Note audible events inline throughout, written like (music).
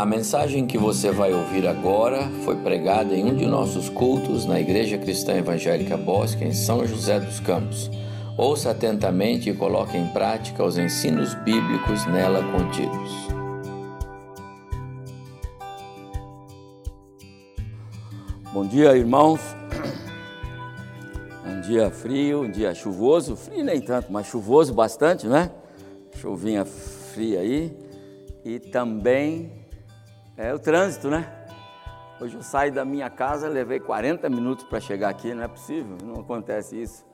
A mensagem que você vai ouvir agora foi pregada em um de nossos cultos na Igreja Cristã Evangélica Bosque, em São José dos Campos. Ouça atentamente e coloque em prática os ensinos bíblicos nela contidos. Bom dia, irmãos. Um dia frio, um dia chuvoso, frio nem tanto, mas chuvoso bastante, né? Chuvinha fria aí. E também é o trânsito, né? Hoje eu saí da minha casa, levei 40 minutos para chegar aqui, não é possível, não acontece isso.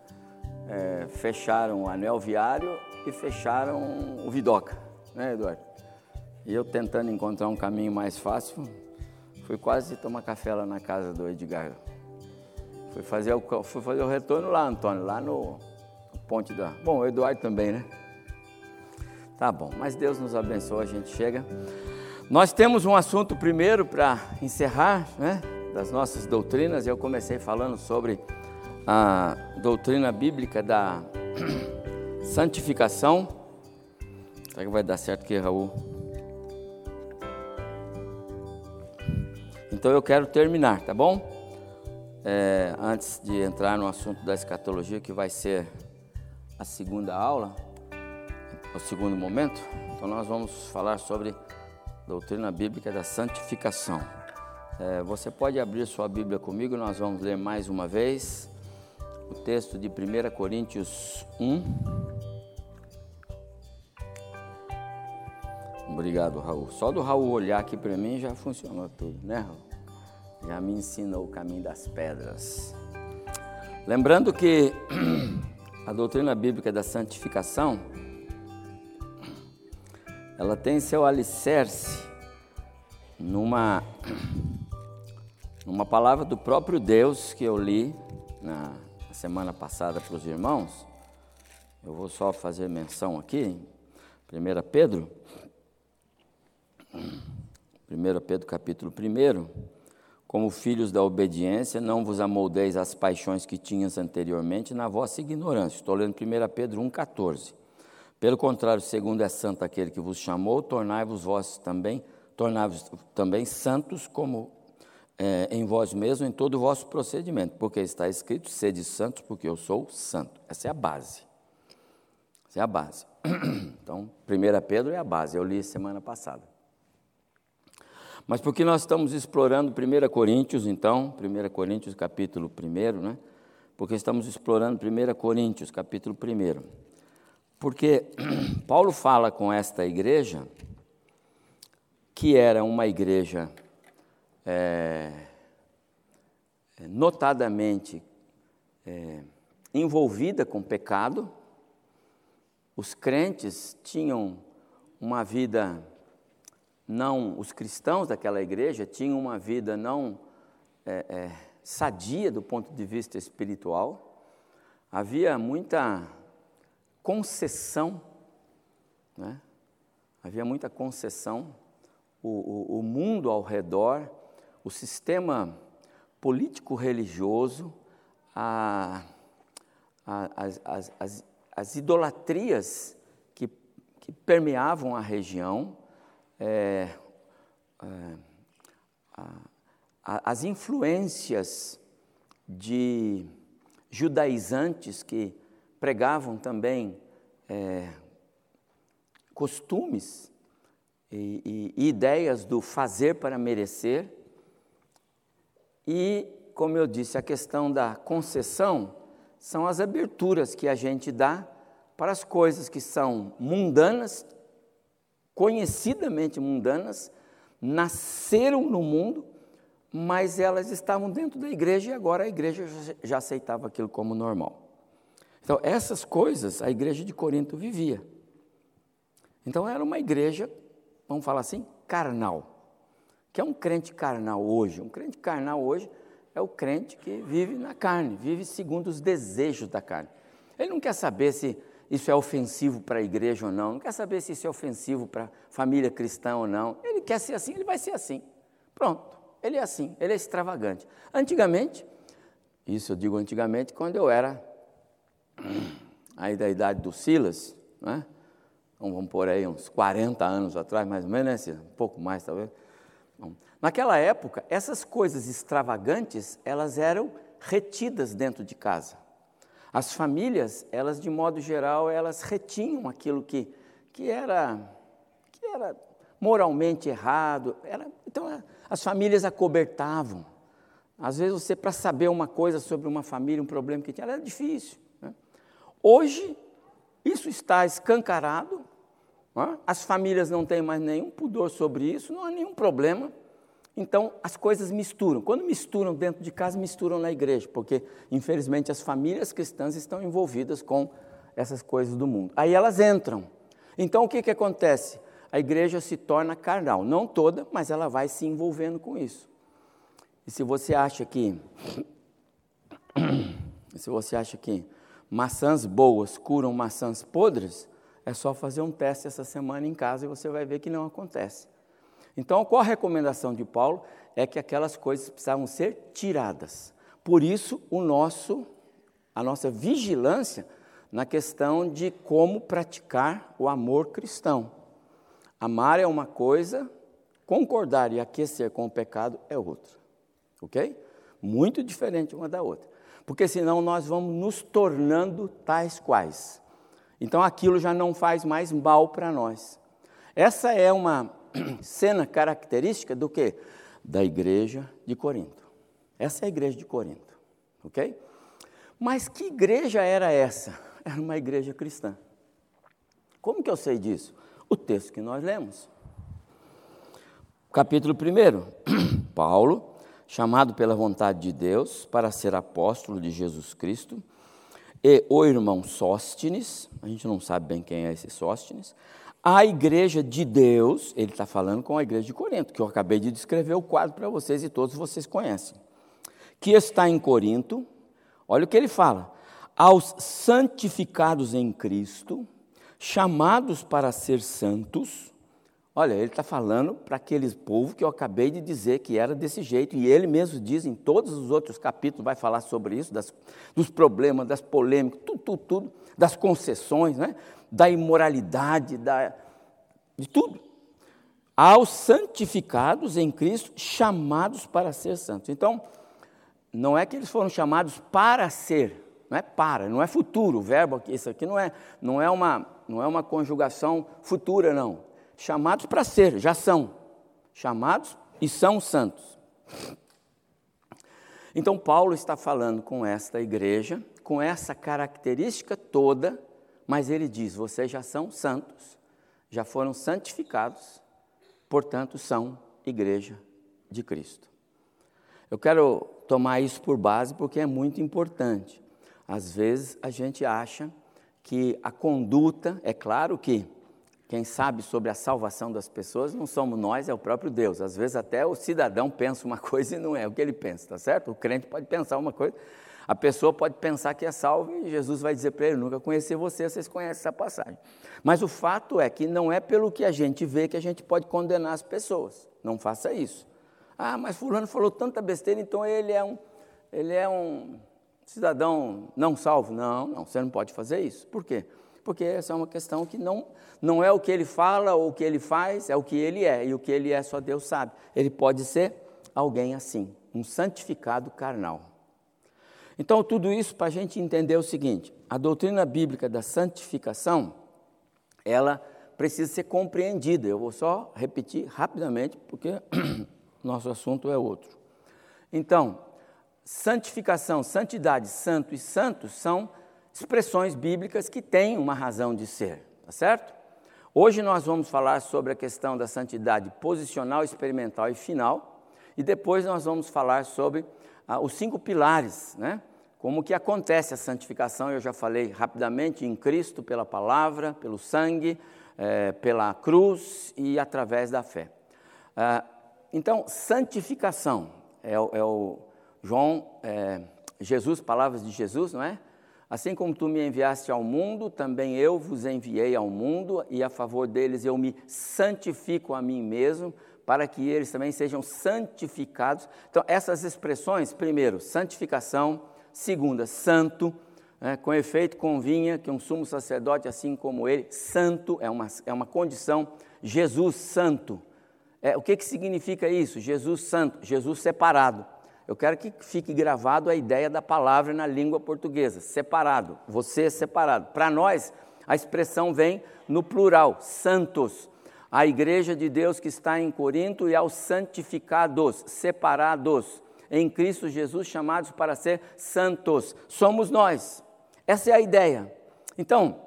É, fecharam o anel viário e fecharam o Vidoca, né, Eduardo? E eu tentando encontrar um caminho mais fácil, fui quase tomar café lá na casa do Edgar. Fui fazer o, fui fazer o retorno lá, Antônio, lá no, no Ponte da. Bom, o Eduardo também, né? Tá bom, mas Deus nos abençoe, a gente chega. Nós temos um assunto primeiro para encerrar, né, das nossas doutrinas. Eu comecei falando sobre a doutrina bíblica da (clears throat) santificação. Será que vai dar certo aqui, Raul? Então eu quero terminar, tá bom? É, antes de entrar no assunto da escatologia, que vai ser a segunda aula, o segundo momento, então nós vamos falar sobre doutrina bíblica da santificação. É, você pode abrir sua Bíblia comigo, nós vamos ler mais uma vez o texto de 1 Coríntios 1. Obrigado, Raul. Só do Raul olhar aqui para mim já funcionou tudo, né, Raul? Já me ensinou o caminho das pedras. Lembrando que (clears throat) a doutrina bíblica da santificação ela tem seu alicerce numa, numa palavra do próprio Deus que eu li na semana passada para os irmãos. Eu vou só fazer menção aqui, 1 Pedro, 1 Pedro capítulo 1, como filhos da obediência, não vos amoldeis às paixões que tinhas anteriormente na vossa ignorância. Estou lendo 1 Pedro 1,14. Pelo contrário, segundo é santo aquele que vos chamou, tornai-vos vós também, tornai-vos também santos como é, em vós mesmos, em todo o vosso procedimento, porque está escrito, sede santos, porque eu sou santo. Essa é a base. Essa é a base. (clears throat) Então, 1 Pedro é a base, eu li semana passada. Mas porque nós estamos explorando 1 Coríntios, então, 1 Coríntios capítulo 1, né? Porque estamos explorando 1 Coríntios capítulo 1. Porque (clears throat) Paulo fala com esta igreja, que era uma igreja é, notadamente é, envolvida com pecado, os crentes tinham uma vida não, os cristãos daquela igreja tinham uma vida não é, é sadia do ponto de vista espiritual, havia muita concessão, né? havia muita concessão, o, o, o mundo ao redor, o sistema político-religioso, a, a, as, as, as, as, idolatrias que, que, permeavam a região, é, é, a, as influências de judaizantes que pregavam também é, costumes e, e, ideias do fazer para merecer. E, como eu disse, a questão da concessão são as aberturas que a gente dá para as coisas que são mundanas, conhecidamente mundanas, nasceram no mundo, mas elas estavam dentro da igreja e agora a igreja já aceitava aquilo como normal. Então, essas coisas a igreja de Corinto vivia. Então, era uma igreja, vamos falar assim, carnal. Que é um crente carnal hoje? Um crente carnal hoje é o crente que vive na carne, vive segundo os desejos da carne. Ele não quer saber se isso é ofensivo para a igreja ou não, não quer saber se isso é ofensivo para a família cristã ou não. Ele quer ser assim, ele vai ser assim. Pronto, ele é assim, ele é extravagante. Antigamente, isso eu digo antigamente, quando eu era aí da idade do Silas, né? Então, vamos por aí uns 40 anos atrás, mais ou menos, né? Um pouco mais, talvez. Bom, naquela época, essas coisas extravagantes, elas eram retidas dentro de casa. As famílias, elas de modo geral, elas retinham aquilo que, que, era, que era moralmente errado. Era, então, as famílias acobertavam. Às vezes, você, para saber uma coisa sobre uma família, um problema que tinha, era difícil. Né? Hoje, isso está escancarado, né? as famílias não têm mais nenhum pudor sobre isso, não há nenhum problema. Então, as coisas misturam. Quando misturam dentro de casa, misturam na igreja, porque, infelizmente, as famílias cristãs estão envolvidas com essas coisas do mundo. Aí elas entram. Então, o que, que acontece? A igreja se torna carnal. Não toda, mas ela vai se envolvendo com isso. E se você acha que. (coughs) se você acha que maçãs boas curam maçãs podres, é só fazer um teste essa semana em casa e você vai ver que não acontece. Então, qual a recomendação de Paulo? É que aquelas coisas precisavam ser tiradas. Por isso, o nosso, a nossa vigilância na questão de como praticar o amor cristão. Amar é uma coisa, concordar e aquecer com o pecado é outra. Ok? Muito diferente uma da outra. Porque senão nós vamos nos tornando tais quais. Então aquilo já não faz mais mal para nós. Essa é uma (clears throat) cena característica do que? Da igreja de Corinto. Essa é a igreja de Corinto, ok? Mas que igreja era essa? (laughs) Era uma igreja cristã. Como que eu sei disso? O texto que nós lemos. Capítulo 1. (clears throat) Paulo, chamado pela vontade de Deus para ser apóstolo de Jesus Cristo, e o irmão Sóstines, a gente não sabe bem quem é esse Sóstines, a igreja de Deus, ele está falando com a igreja de Corinto, que eu acabei de descrever o quadro para vocês e todos vocês conhecem, que está em Corinto, olha o que ele fala, aos santificados em Cristo, chamados para ser santos, olha, ele está falando para aqueles povo que eu acabei de dizer que era desse jeito, e ele mesmo diz em todos os outros capítulos, vai falar sobre isso, das, dos problemas, das polêmicas, tudo, tudo, tudo, das concessões, né? da imoralidade, da, de tudo. Aos santificados em Cristo, chamados para ser santos. Então, não é que eles foram chamados para ser, não é para, não é futuro, o verbo aqui, isso aqui não é, não é, uma, não é uma conjugação futura, não. Chamados para ser, já são. Chamados e são santos. Então, Paulo está falando com esta igreja, com essa característica toda mas ele diz: vocês já são santos, já foram santificados, portanto são igreja de Cristo. Eu quero tomar isso por base porque é muito importante. Às vezes a gente acha que a conduta, é claro que quem sabe sobre a salvação das pessoas não somos nós, é o próprio Deus. Às vezes até o cidadão pensa uma (laughs) coisa e não é o que ele pensa, tá certo? O crente pode pensar uma coisa, a pessoa pode pensar que é salvo e Jesus vai dizer para ele: nunca conheci você, vocês conhecem essa passagem. Mas o fato é que não é pelo que a gente vê que a gente pode condenar as pessoas. Não faça isso. Ah, mas Fulano falou tanta besteira, então ele é um, ele é um cidadão não salvo. Não, não, você não pode fazer isso. Por quê? Porque essa é uma questão que não, não é o que ele fala ou o que ele faz, é o que ele é. E o que ele é só Deus sabe. Ele pode ser alguém assim, um santificado carnal. Então, tudo isso para a gente entender o seguinte: a doutrina bíblica da santificação, ela precisa ser compreendida. Eu vou só repetir rapidamente, porque (clears throat) nosso assunto é outro. Então, santificação, santidade, santo e santos são expressões bíblicas que têm uma razão de ser, tá certo? Hoje nós vamos falar sobre a questão da santidade posicional, experimental e final, e depois nós vamos falar sobre ah, os cinco pilares, né? Como que acontece a santificação, eu já falei rapidamente, em Cristo, pela palavra, pelo sangue, é, pela cruz e através da fé. Ah, então, santificação é, é o João, é, Jesus, palavras de Jesus, não é? Assim como tu me enviaste ao mundo, também eu vos enviei ao mundo, e a favor deles eu me santifico a mim mesmo, para que eles também sejam santificados. Então, essas expressões, primeiro, santificação, segunda, santo, né, com efeito convinha que um sumo sacerdote, assim como ele, santo, é uma, é uma condição, Jesus santo, É, o que, que significa isso? Jesus santo, Jesus separado. Eu quero que fique gravado a ideia da palavra na língua portuguesa, separado. Você é separado. Para nós, a expressão vem no plural, santos. A igreja de Deus que está em Corinto e aos santificados, separados em Cristo Jesus, chamados para ser santos. Somos nós. Essa é a ideia. Então,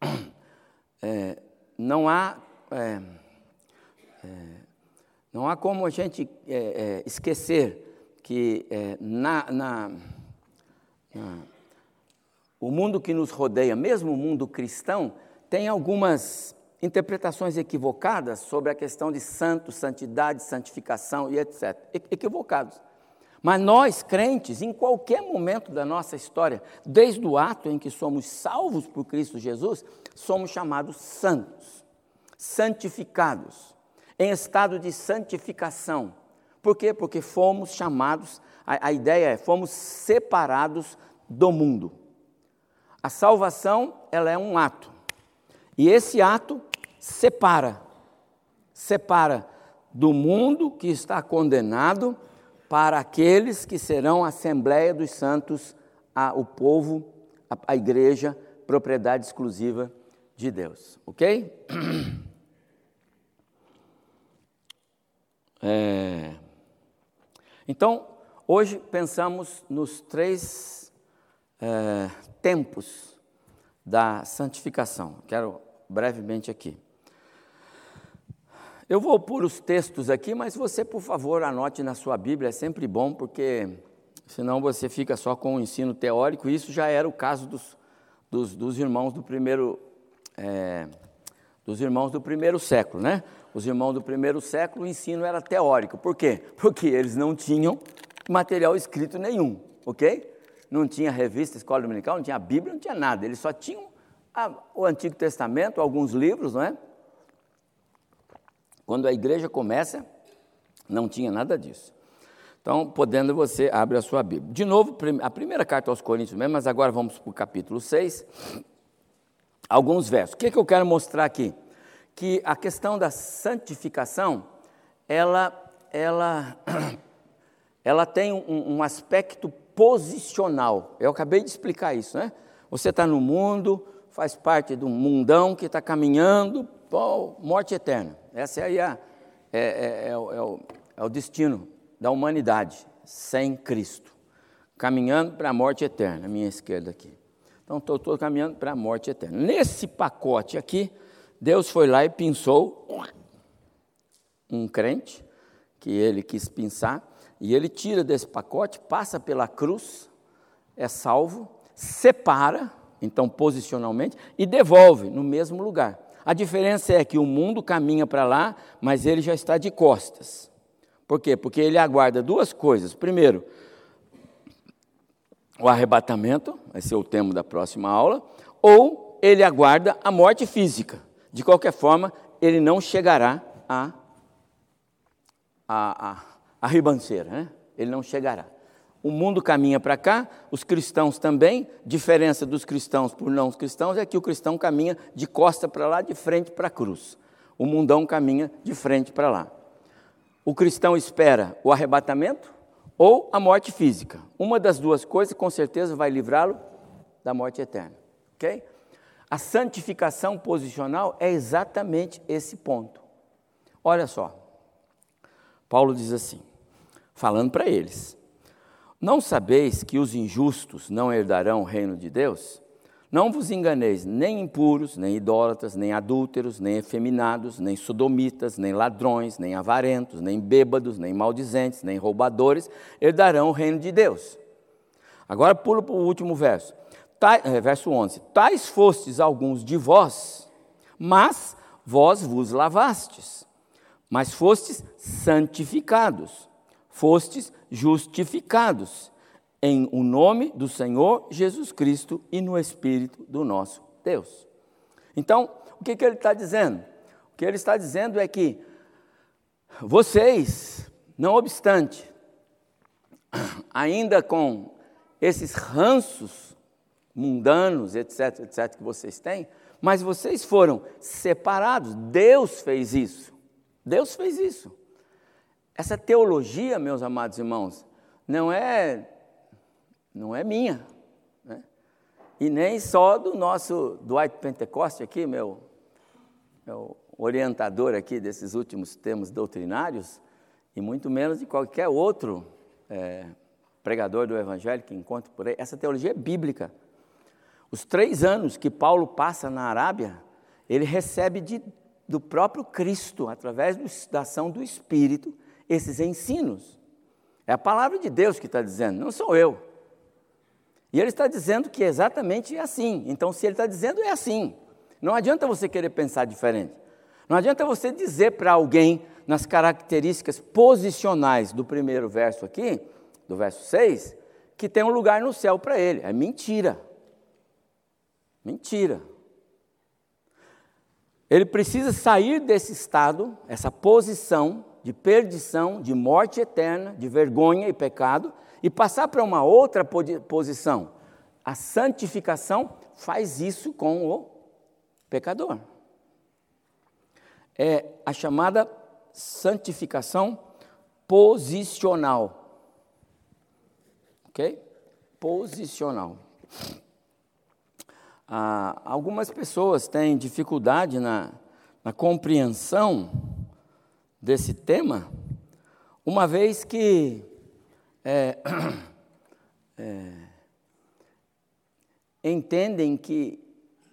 (clears throat) é, não há. É, é, não há como a gente é, é, esquecer que é, na, na, na, o mundo que nos rodeia, mesmo o mundo cristão, tem algumas interpretações equivocadas sobre a questão de santo, santidade, santificação e etc. Equivocados. Mas nós, crentes, em qualquer momento da nossa história, desde o ato em que somos salvos por Cristo Jesus, somos chamados santos, santificados, em estado de santificação. Por quê? Porque fomos chamados, a, a ideia é, fomos separados do mundo. A salvação, ela é um ato. E esse ato separa, separa do mundo que está condenado para aqueles que serão a Assembleia dos Santos, a, o povo, a, a igreja, propriedade exclusiva de Deus. Ok? (clears throat) É... Então, hoje pensamos nos três é, tempos da santificação. Quero brevemente aqui. Eu vou pôr os textos aqui, mas você, por favor, anote na sua Bíblia, é sempre bom, porque senão você fica só com o ensino teórico, isso já era o caso dos, dos, dos irmãos do primeiro. É, dos irmãos do primeiro século, né? Os irmãos do primeiro século, o ensino era teórico. Por quê? Porque eles não tinham material escrito nenhum, ok? Não tinha revista, escola dominical, não tinha Bíblia, não tinha nada. Eles só tinham a, o Antigo Testamento, alguns livros, não é? Quando a igreja começa, não tinha nada disso. Então, podendo você, abre a sua Bíblia. De novo, a primeira carta aos Coríntios mesmo, mas agora vamos para o capítulo 6. Alguns versos. O que, é que eu quero mostrar aqui? Que a questão da santificação, ela, ela, (clears throat) ela tem um, um aspecto posicional. Eu acabei de explicar isso, né? Você está no mundo, faz parte um mundão que está caminhando para morte eterna. Essa aí é, é, é, é, o, é, o, é o destino da humanidade sem Cristo, caminhando para a morte eterna, minha esquerda aqui. Então, estou caminhando para a morte eterna. Nesse pacote aqui, Deus foi lá e pinçou um crente, que ele quis pinçar, e ele tira desse pacote, passa pela cruz, é salvo, separa, então posicionalmente, e devolve no mesmo lugar. A diferença é que o mundo caminha para lá, mas ele já está de costas. Por quê? Porque ele aguarda duas coisas. Primeiro, o arrebatamento, vai ser o tema da próxima aula, ou ele aguarda a morte física. De qualquer forma, ele não chegará à, à, à, à ribanceira, né? ele não chegará. O mundo caminha para cá, os cristãos também. Diferença dos cristãos por não cristãos é que o cristão caminha de costa para lá, de frente para a cruz. O mundão caminha de frente para lá. O cristão espera o arrebatamento ou a morte física. Uma das duas coisas com certeza vai livrá-lo da morte eterna. Ok? A santificação posicional é exatamente esse ponto. Olha só. Paulo diz assim, falando para eles: não sabeis que os injustos não herdarão o reino de Deus? Não vos enganeis, nem impuros, nem idólatras, nem adúlteros, nem efeminados, nem sodomitas, nem ladrões, nem avarentos, nem bêbados, nem maldizentes, nem roubadores herdarão o reino de Deus. Agora pulo para o último verso. É, verso 11: Tais fostes alguns de vós, mas vós vos lavastes, mas fostes santificados, fostes justificados em o nome do Senhor Jesus Cristo e no Espírito do nosso Deus. Então, o que, que ele está dizendo? O que ele está dizendo é que vocês, não obstante, ainda com esses ranços mundanos, etc., etc., que vocês têm, mas vocês foram separados, Deus fez isso. Deus fez isso. Essa teologia, meus amados irmãos, não é não é minha, né? e nem só do nosso Dwight Pentecoste aqui, meu, meu orientador aqui desses últimos temas doutrinários, e muito menos de qualquer outro é, pregador do Evangelho que encontre por aí. Essa teologia é bíblica. Os três anos que Paulo passa na Arábia, ele recebe de, do próprio Cristo, através do, da ação do Espírito, esses ensinos. É a palavra de Deus que está dizendo, não sou eu. E ele está dizendo que é exatamente assim. Então, se ele está dizendo, é assim. Não adianta você querer pensar diferente. Não adianta você dizer para alguém, nas características posicionais do primeiro verso aqui, do verso 6, que tem um lugar no céu para ele. É mentira. Mentira. Ele precisa sair desse estado, essa posição de perdição, de morte eterna, de vergonha e pecado, e passar para uma outra posição. A santificação faz isso com o pecador. É a chamada santificação posicional. Ok? Posicional. Ah, algumas pessoas têm dificuldade na, na compreensão desse tema, uma vez que é, (clears throat) é, entendem que,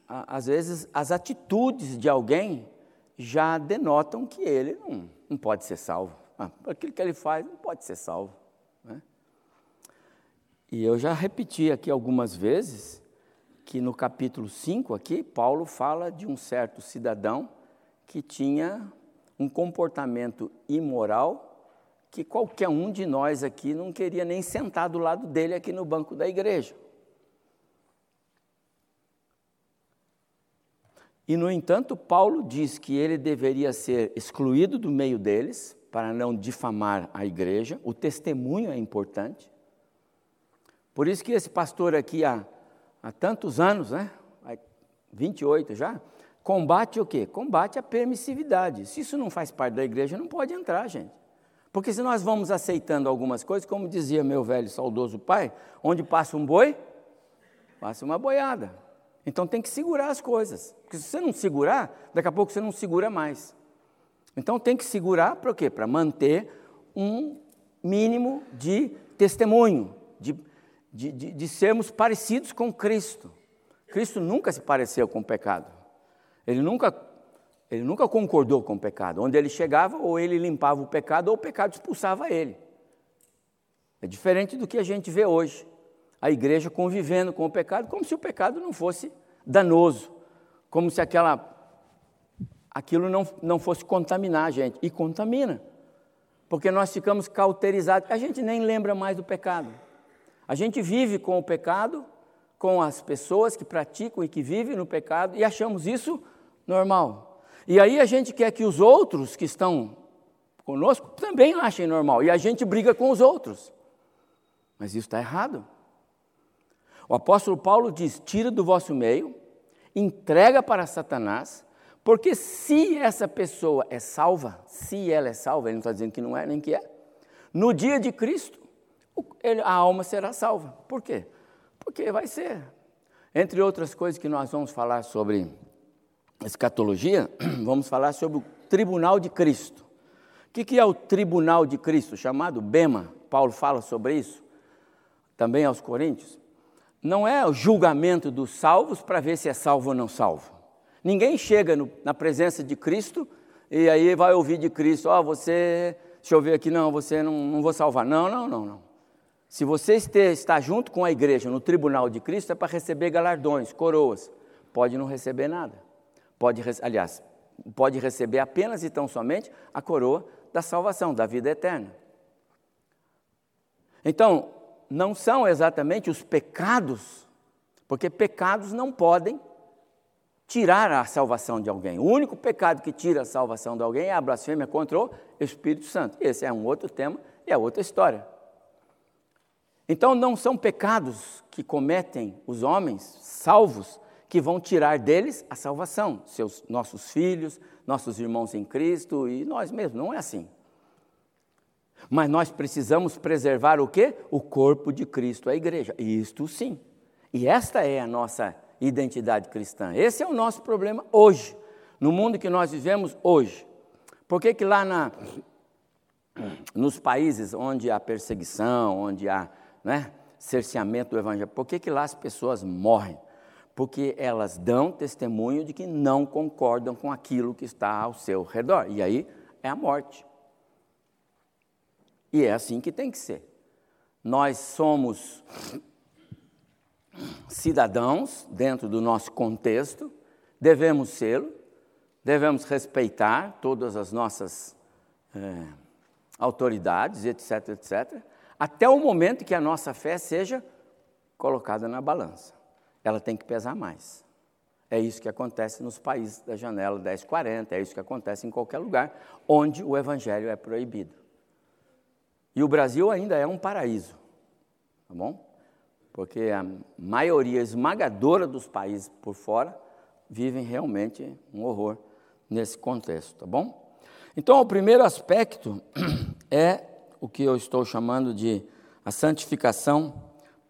às vezes, as atitudes de alguém já denotam que ele não, não pode ser salvo. Ah, aquilo que ele faz não pode ser salvo. Né? E eu já repeti aqui algumas vezes que no capítulo 5 aqui, Paulo fala de um certo cidadão que tinha um comportamento imoral que qualquer um de nós aqui não queria nem sentar do lado dele aqui no banco da igreja. E, no entanto, Paulo diz que ele deveria ser excluído do meio deles, para não difamar a igreja. O testemunho é importante. Por isso que esse pastor aqui, há, há tantos anos, né? 28 já, combate o quê? Combate a permissividade. Se isso não faz parte da igreja, não pode entrar, gente. Porque se nós vamos aceitando algumas coisas, como dizia meu velho saudoso pai, onde passa um boi, passa uma boiada. Então tem que segurar as coisas. Porque se você não segurar, daqui a pouco você não segura mais. Então tem que segurar para quê? Para manter um mínimo de testemunho, de, de, de, de sermos parecidos com Cristo. Cristo nunca se pareceu com o pecado. Ele nunca, ele nunca concordou com o pecado. Onde ele chegava, ou ele limpava o pecado, ou o pecado expulsava ele. É diferente do que a gente vê hoje a igreja convivendo com o pecado, como se o pecado não fosse danoso, como se aquela, aquilo não, não fosse contaminar a gente. E contamina, porque nós ficamos cauterizados, a gente nem lembra mais do pecado. A gente vive com o pecado, com as pessoas que praticam e que vivem no pecado, e achamos isso normal. E aí a gente quer que os outros que estão conosco também achem normal, e a gente briga com os outros. Mas isso está errado. O apóstolo Paulo diz: tira do vosso meio, entrega para Satanás, porque se essa pessoa é salva, se ela é salva, ele não está dizendo que não é, nem que é, no dia de Cristo, a alma será salva. Por quê? Porque vai ser. Entre outras coisas que nós vamos falar sobre escatologia, (clears throat) vamos falar sobre o tribunal de Cristo. O que é o tribunal de Cristo, chamado Bema? Paulo fala sobre isso, também aos Coríntios não é o julgamento dos salvos para ver se é salvo ou não salvo. Ninguém chega no, na presença de Cristo e aí vai ouvir de Cristo, ó, oh, você, deixa eu ver aqui, não, você não, não vou salvar. Não, não, não, não. Se você está junto com a igreja no tribunal de Cristo, é para receber galardões, coroas. Pode não receber nada. Pode, aliás, pode receber apenas e tão somente a coroa da salvação, da vida eterna. Então, não são exatamente os pecados, porque pecados não podem tirar a salvação de alguém. O único pecado que tira a salvação de alguém é a blasfêmia contra o Espírito Santo. Esse é um outro tema e é outra história. Então, não são pecados que cometem os homens salvos que vão tirar deles a salvação, seus nossos filhos, nossos irmãos em Cristo e nós mesmos, não é assim. Mas nós precisamos preservar o quê? O corpo de Cristo, a igreja. Isto sim. E esta é a nossa identidade cristã. Esse é o nosso problema hoje, no mundo que nós vivemos hoje. Por que, que lá na, nos países onde há perseguição, onde há né, cerceamento do evangelho, por que, que lá as pessoas morrem? Porque elas dão testemunho de que não concordam com aquilo que está ao seu redor. E aí é a morte. E é assim que tem que ser. Nós somos cidadãos dentro do nosso contexto, devemos sê-lo, devemos respeitar todas as nossas é, autoridades, etc, etc, até o momento que a nossa fé seja colocada na balança. Ela tem que pesar mais. É isso que acontece nos países da janela 1040, é isso que acontece em qualquer lugar onde o evangelho é proibido. E o Brasil ainda é um paraíso, tá bom? Porque a maioria esmagadora dos países por fora vivem realmente um horror nesse contexto, tá bom? Então, o primeiro aspecto (clears throat) é o que eu estou chamando de a santificação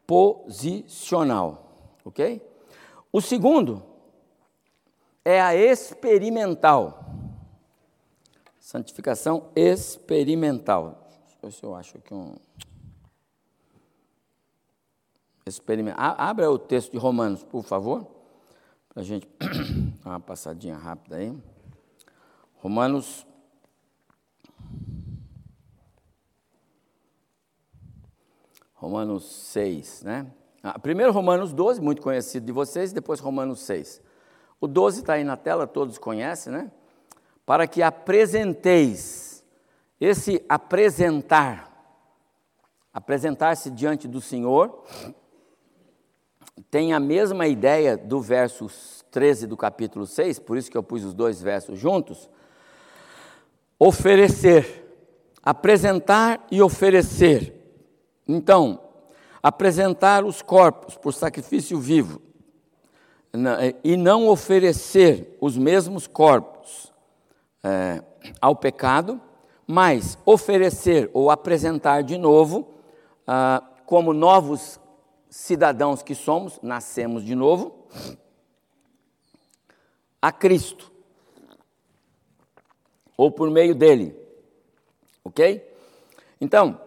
posicional, ok? O segundo é a experimental. Santificação experimental ver se eu acho aqui um. Experimento. Abra o texto de Romanos, por favor, para a gente (clears throat) dar uma passadinha rápida aí. Romanos. Romanos 6, né? Ah, primeiro Romanos 12, muito conhecido de vocês, depois Romanos 6. O 12 está aí na tela, todos conhecem, né? Para que apresenteis esse apresentar, apresentar-se diante do Senhor, tem a mesma ideia do verso 13 do capítulo 6, por isso que eu pus os dois versos juntos. Oferecer, apresentar e oferecer. Então, apresentar os corpos por sacrifício vivo e não oferecer os mesmos corpos é, ao pecado, mas oferecer ou apresentar de novo, ah, como novos cidadãos que somos, nascemos de novo, a Cristo, ou por meio dele, ok? Então,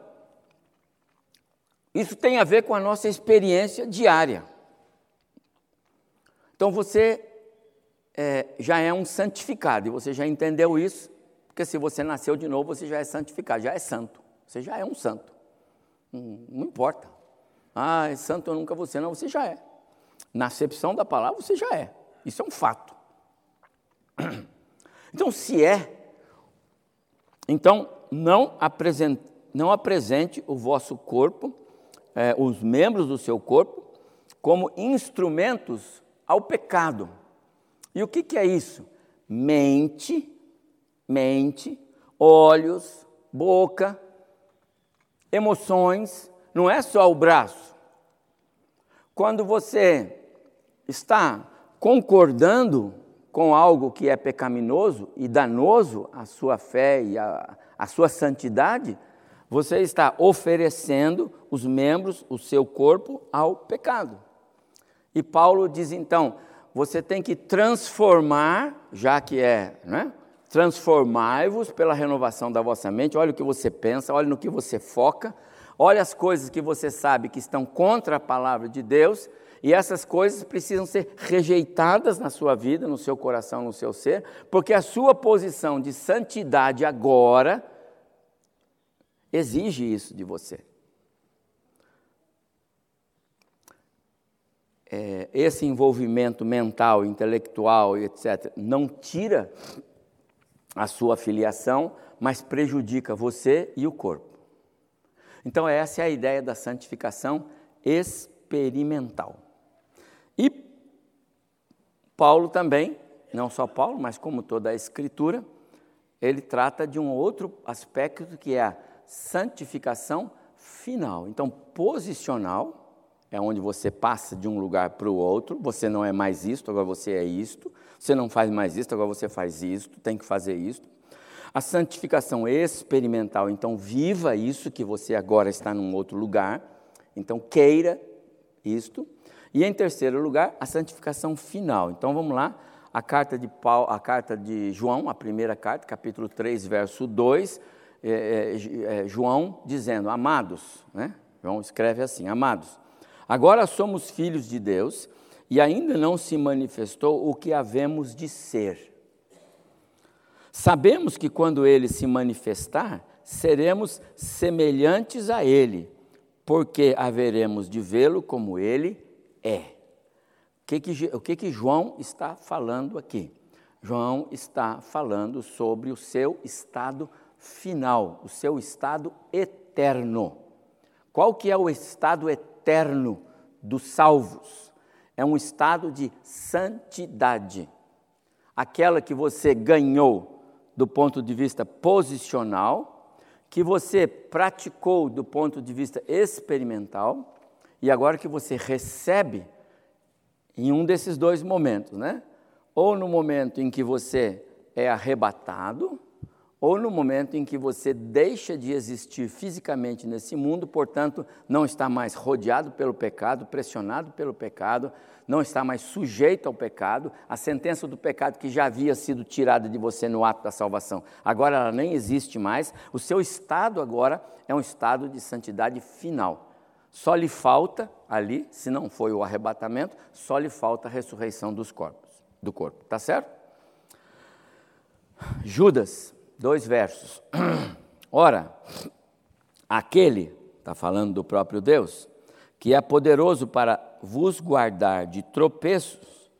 isso tem a ver com a nossa experiência diária. Então você é, já é um santificado, e você já entendeu isso, porque se você nasceu de novo, você já é santificado, já é santo. Você já é um santo. Não, não importa. Ah, é santo eu nunca vou ser. Não, você já é. Na acepção da palavra, você já é. Isso é um fato. (clears throat) Então, se é, então não apresente, não apresente o vosso corpo, é, os membros do seu corpo, como instrumentos ao pecado. E o que, que é isso? Mente mente, olhos, boca, emoções, não é só o braço. Quando você está concordando com algo que é pecaminoso e danoso à sua fé e à, à sua santidade, você está oferecendo os membros, o seu corpo, ao pecado. E Paulo diz então: você tem que transformar, já que é né, Transformai-vos pela renovação da vossa mente. Olha o que você pensa, olha no que você foca, olha as coisas que você sabe que estão contra a palavra de Deus, e essas coisas precisam ser rejeitadas na sua vida, no seu coração, no seu ser, porque a sua posição de santidade agora exige isso de você. É, esse envolvimento mental, intelectual, etc., não tira a sua filiação, mas prejudica você e o corpo. Então, essa é a ideia da santificação experimental. E Paulo também, não só Paulo, mas como toda a Escritura, ele trata de um outro aspecto que é a santificação final. Então, posicional é onde você passa de um lugar para o outro, você não é mais isto, agora você é isto, você não faz mais isto, agora você faz isto, tem que fazer isto. A santificação experimental, então viva isso que você agora está num outro lugar, então queira isto. E em terceiro lugar, a santificação final. Então vamos lá, a carta de Paulo, a carta de João, a primeira carta, capítulo 3, verso 2, é, é, é, João dizendo: Amados, né? João escreve assim: Amados, agora somos filhos de Deus e ainda não se manifestou o que havemos de ser. Sabemos que quando ele se manifestar, seremos semelhantes a ele, porque haveremos de vê-lo como ele é. O que, que, o que, que João está falando aqui? João está falando sobre o seu estado final, o seu estado eterno. Qual que é o estado eterno dos salvos? É um estado de santidade. Aquela que você ganhou do ponto de vista posicional, que você praticou do ponto de vista experimental, e agora que você recebe em um desses dois momentos, né? Ou no momento em que você é arrebatado, ou no momento em que você deixa de existir fisicamente nesse mundo, portanto, não está mais rodeado pelo pecado, pressionado pelo pecado, não está mais sujeito ao pecado, a sentença do pecado que já havia sido tirada de você no ato da salvação, agora ela nem existe mais, o seu estado agora é um estado de santidade final. Só lhe falta ali, se não foi o arrebatamento, só lhe falta a ressurreição dos corpos, do corpo, tá certo? Judas dois versos. (clears throat) Ora, aquele, está falando do próprio Deus, que é poderoso para vos guardar de tropeços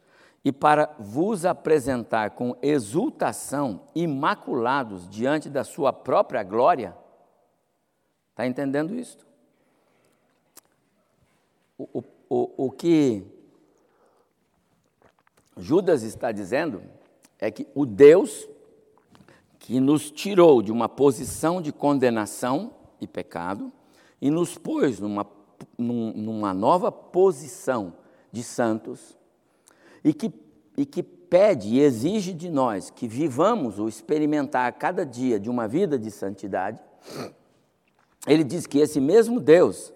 e para vos apresentar com exultação, imaculados diante da sua própria glória. Está entendendo isso? O, o, o que Judas está dizendo é que o Deus que nos tirou de uma posição de condenação e pecado e nos pôs numa, numa nova posição de santos e que, e que pede e exige de nós que vivamos ou experimentar cada dia de uma vida de santidade, ele diz que esse mesmo Deus,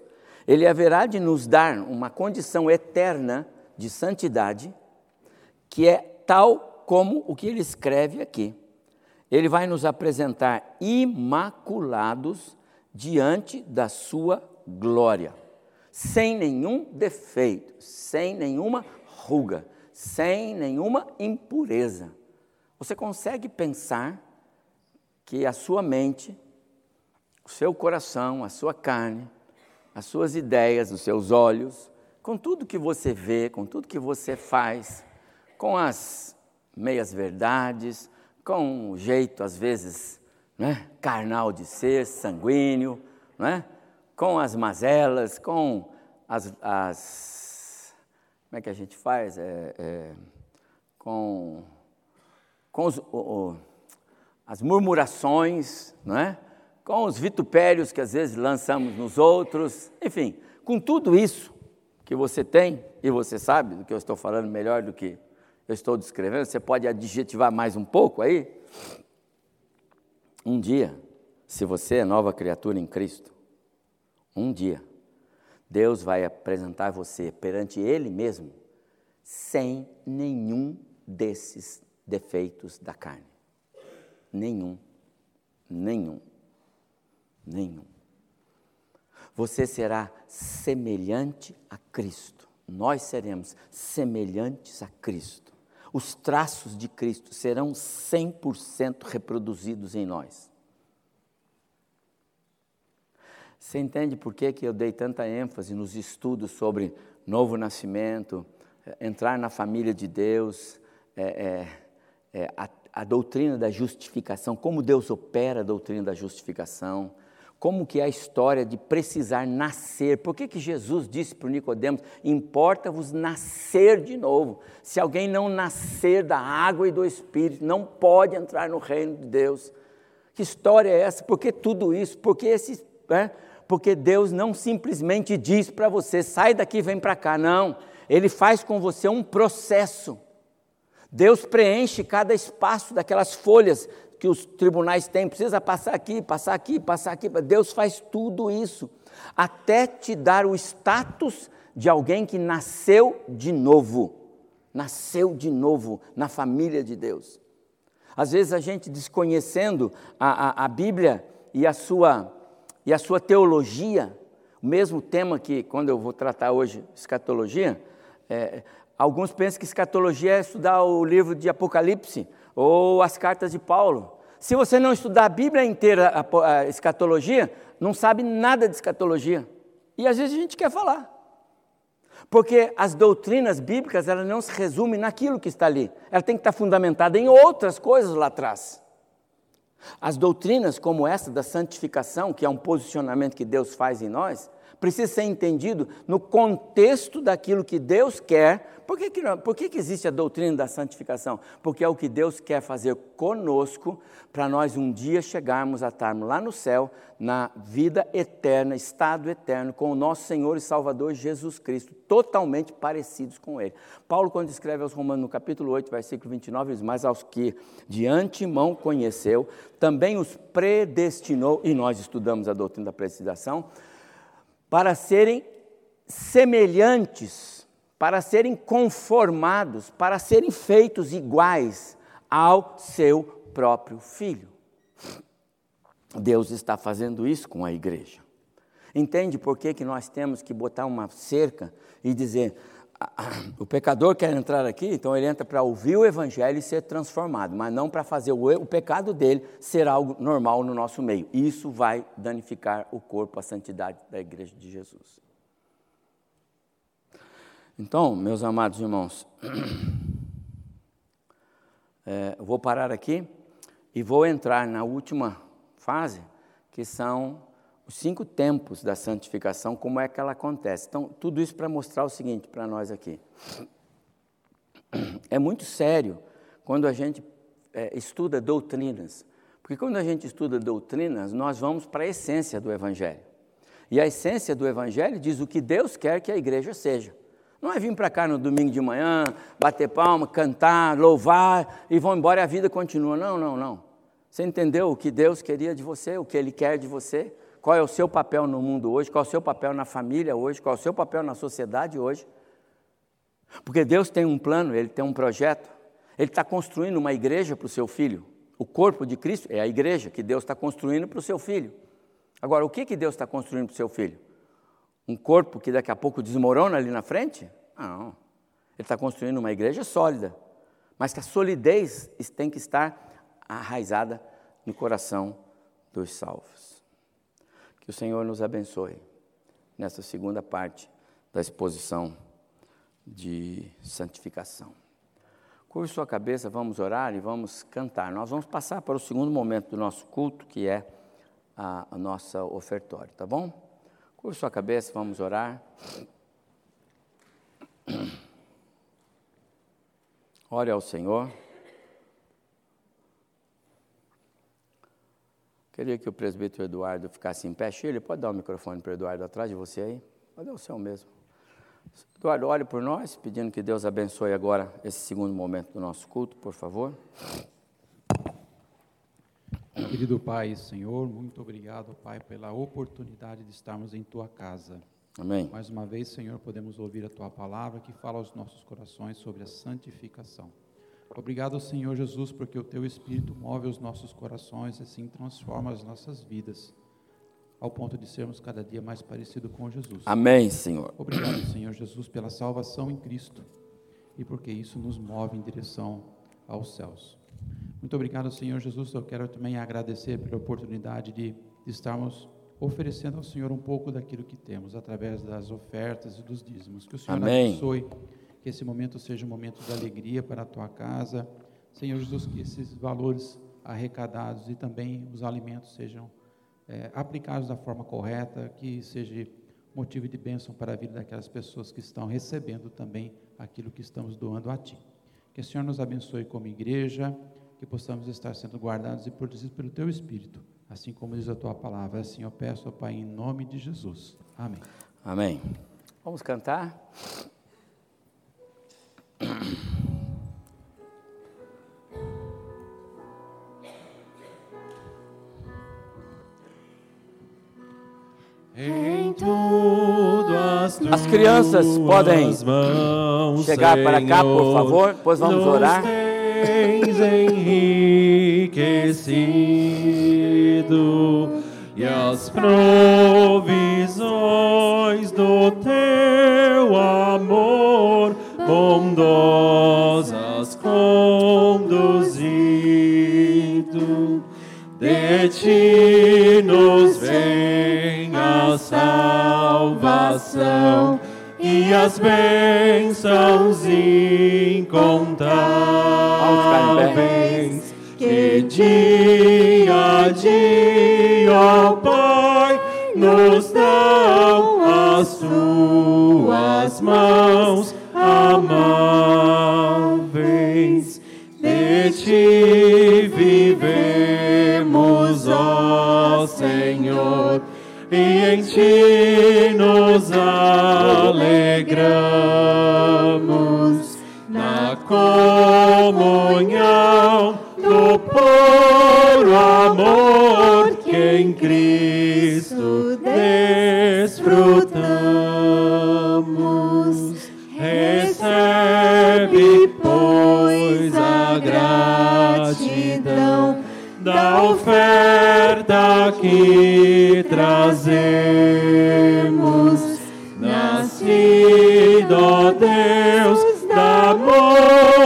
ele haverá de nos dar uma condição eterna de santidade, que é tal como o que ele escreve aqui ele vai nos apresentar imaculados diante da sua glória, sem nenhum defeito, sem nenhuma ruga, sem nenhuma impureza. Você consegue pensar que a sua mente, o seu coração, a sua carne, as suas ideias, os seus olhos, com tudo que você vê, com tudo que você faz, com as meias verdades, com um jeito, às vezes, né, carnal de ser, sanguíneo, né, com as mazelas, com as, as, Como é que a gente faz? É, é, com com os, o, o, as murmurações, é? com os vitupérios que às vezes lançamos nos outros, enfim, com tudo isso que você tem, e você sabe do que eu estou falando melhor do que eu estou descrevendo, você pode adjetivar mais um pouco aí? Um dia, se você é nova criatura em Cristo, um dia, Deus vai apresentar você perante Ele mesmo, sem nenhum desses defeitos da carne. Nenhum. Nenhum. Nenhum. Você será semelhante a Cristo. Nós seremos semelhantes a Cristo os traços de Cristo serão 100% reproduzidos em nós. Você entende por que, que eu dei tanta ênfase nos estudos sobre novo nascimento, eh, entrar na família de Deus, é, é, é, a, a doutrina da justificação, como Deus opera a doutrina da justificação, como que é a história de precisar nascer. Por que, que Jesus disse para Nicodemos, importa-vos nascer de novo. Se alguém não nascer da água e do Espírito, não pode entrar no reino de Deus. Que história é essa? Por que tudo isso? Por que, esse, né? porque Deus não simplesmente diz para você, sai daqui, vem para cá. Não, Ele faz com você um processo. Deus preenche cada espaço daquelas folhas que os tribunais têm, precisa passar aqui, passar aqui, passar aqui. Deus faz tudo isso, até te dar o status de alguém que nasceu de novo. Nasceu de novo na família de Deus. Às vezes a gente desconhecendo a, a, a Bíblia e a, sua, e a sua teologia, o mesmo tema que, quando eu vou tratar hoje, escatologia, é, alguns pensam que escatologia é estudar o livro de Apocalipse ou as cartas de Paulo. Se você não estudar a Bíblia inteira, a, escatologia, não sabe nada de escatologia. E às vezes a gente quer falar. Porque as doutrinas bíblicas, ela não se resume naquilo que está ali. Ela tem que estar fundamentada em outras coisas lá atrás. As doutrinas como essa da santificação, que é um posicionamento que Deus faz em nós, precisa ser entendido no contexto daquilo que Deus quer. Por que, que, por que, que existe a doutrina da santificação? Porque é o que Deus quer fazer conosco para nós um dia chegarmos a estarmos lá no céu, na vida eterna, estado eterno, com o nosso Senhor e Salvador Jesus Cristo, totalmente parecidos com Ele. Paulo, quando escreve aos Romanos, no capítulo 8, versículo 29, diz: Mas aos que de antemão conheceu, também os predestinou, e nós estudamos a doutrina da predestinação, para serem semelhantes, para serem conformados, para serem feitos iguais ao seu próprio filho. Deus está fazendo isso com a igreja. Entende por que, que nós temos que botar uma cerca e dizer: o pecador quer entrar aqui, então ele entra para ouvir o evangelho e ser transformado, mas não para fazer o, o pecado dele ser algo normal no nosso meio. Isso vai danificar o corpo, a santidade da igreja de Jesus. Então, meus amados irmãos, (clears throat) é, vou parar aqui e vou entrar na última fase, que são os cinco tempos da santificação, como é que ela acontece. Então, tudo isso para mostrar o seguinte para nós aqui. É muito sério quando a gente é, estuda doutrinas, porque quando a gente estuda doutrinas, nós vamos para a essência do Evangelho. E a essência do Evangelho diz o que Deus quer que a igreja seja. Não é vir para cá no domingo de manhã, bater palma, cantar, louvar e vão embora e a vida continua. Não, não, não. Você entendeu o que Deus queria de você, o que Ele quer de você? Qual é o seu papel no mundo hoje, qual é o seu papel na família hoje, qual é o seu papel na sociedade hoje. Porque Deus tem um plano, Ele tem um projeto, Ele está construindo uma igreja para o seu filho. O corpo de Cristo é a igreja que Deus está construindo para o seu filho. Agora, o que, que Deus está construindo para o seu filho? Um corpo que daqui a pouco desmorona ali na frente? Não. Ele está construindo uma igreja sólida, mas que a solidez tem que estar arraizada no coração dos salvos. Que o Senhor nos abençoe nessa segunda parte da exposição de santificação. Curve sua cabeça, vamos orar e vamos cantar. Nós vamos passar para o segundo momento do nosso culto, que é a, a nossa ofertório, tá bom? Curve sua cabeça, vamos orar. Ore ao Senhor. Queria que o presbítero Eduardo ficasse em pé. Chile, pode dar o microfone para o Eduardo atrás de você aí? Pode dar o seu mesmo. Eduardo, olhe por nós, pedindo que Deus abençoe agora esse segundo momento do nosso culto, por favor. Querido Pai, Senhor, muito obrigado, Pai, pela oportunidade de estarmos em Tua casa. Amém. Mais uma vez, Senhor, podemos ouvir a Tua palavra que fala aos nossos corações sobre a santificação. Obrigado, Senhor Jesus, porque o Teu Espírito move os nossos corações e assim transforma as nossas vidas, ao ponto de sermos cada dia mais parecidos com Jesus. Amém, Senhor. Obrigado, Senhor Jesus, pela salvação em Cristo e porque isso nos move em direção aos céus. Muito obrigado, Senhor Jesus. Eu quero também agradecer pela oportunidade de, estarmos oferecendo ao Senhor um pouco daquilo que temos através das ofertas e dos dízimos. Que o Senhor Amém. abençoe que esse momento seja um momento de alegria para a tua casa. Senhor Jesus, que esses valores arrecadados e também os alimentos sejam é, aplicados da forma correta, que seja motivo de bênção para a vida daquelas pessoas que estão recebendo também aquilo que estamos doando a Ti. Que o Senhor nos abençoe como igreja, que possamos estar sendo guardados e protegidos pelo Teu Espírito, assim como diz a tua palavra. Assim eu peço, ó Pai, em nome de Jesus. Amém. Amém. Vamos cantar? Em tudo as, As crianças podem chegar para cá, por Senhor, favor, depois vamos orar. tens enriquecido e as provisões do teu bondosas conduzido. De ti nos vem a salvação e as bênçãos incontáveis que dia a dia, ó Pai, nos dão as tuas mãos amáveis. De ti vivemos, ó Senhor, e em ti nos alegramos na comunhão do puro amor que em Cristo desfrutamos. Da oferta que trazemos. Nascido, Deus, da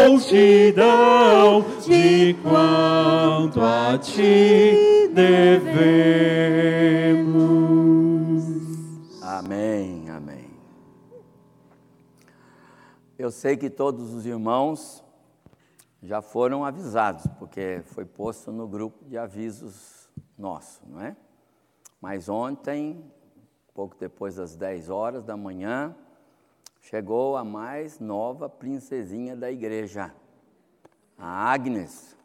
multidão, de quanto a ti devemos. Amém, amém. Eu sei que todos os irmãos já foram avisados, porque foi posto no grupo de avisos nosso, não é? Mas ontem, pouco depois das 10 horas da manhã, chegou a mais nova princesinha da igreja, a Agnes.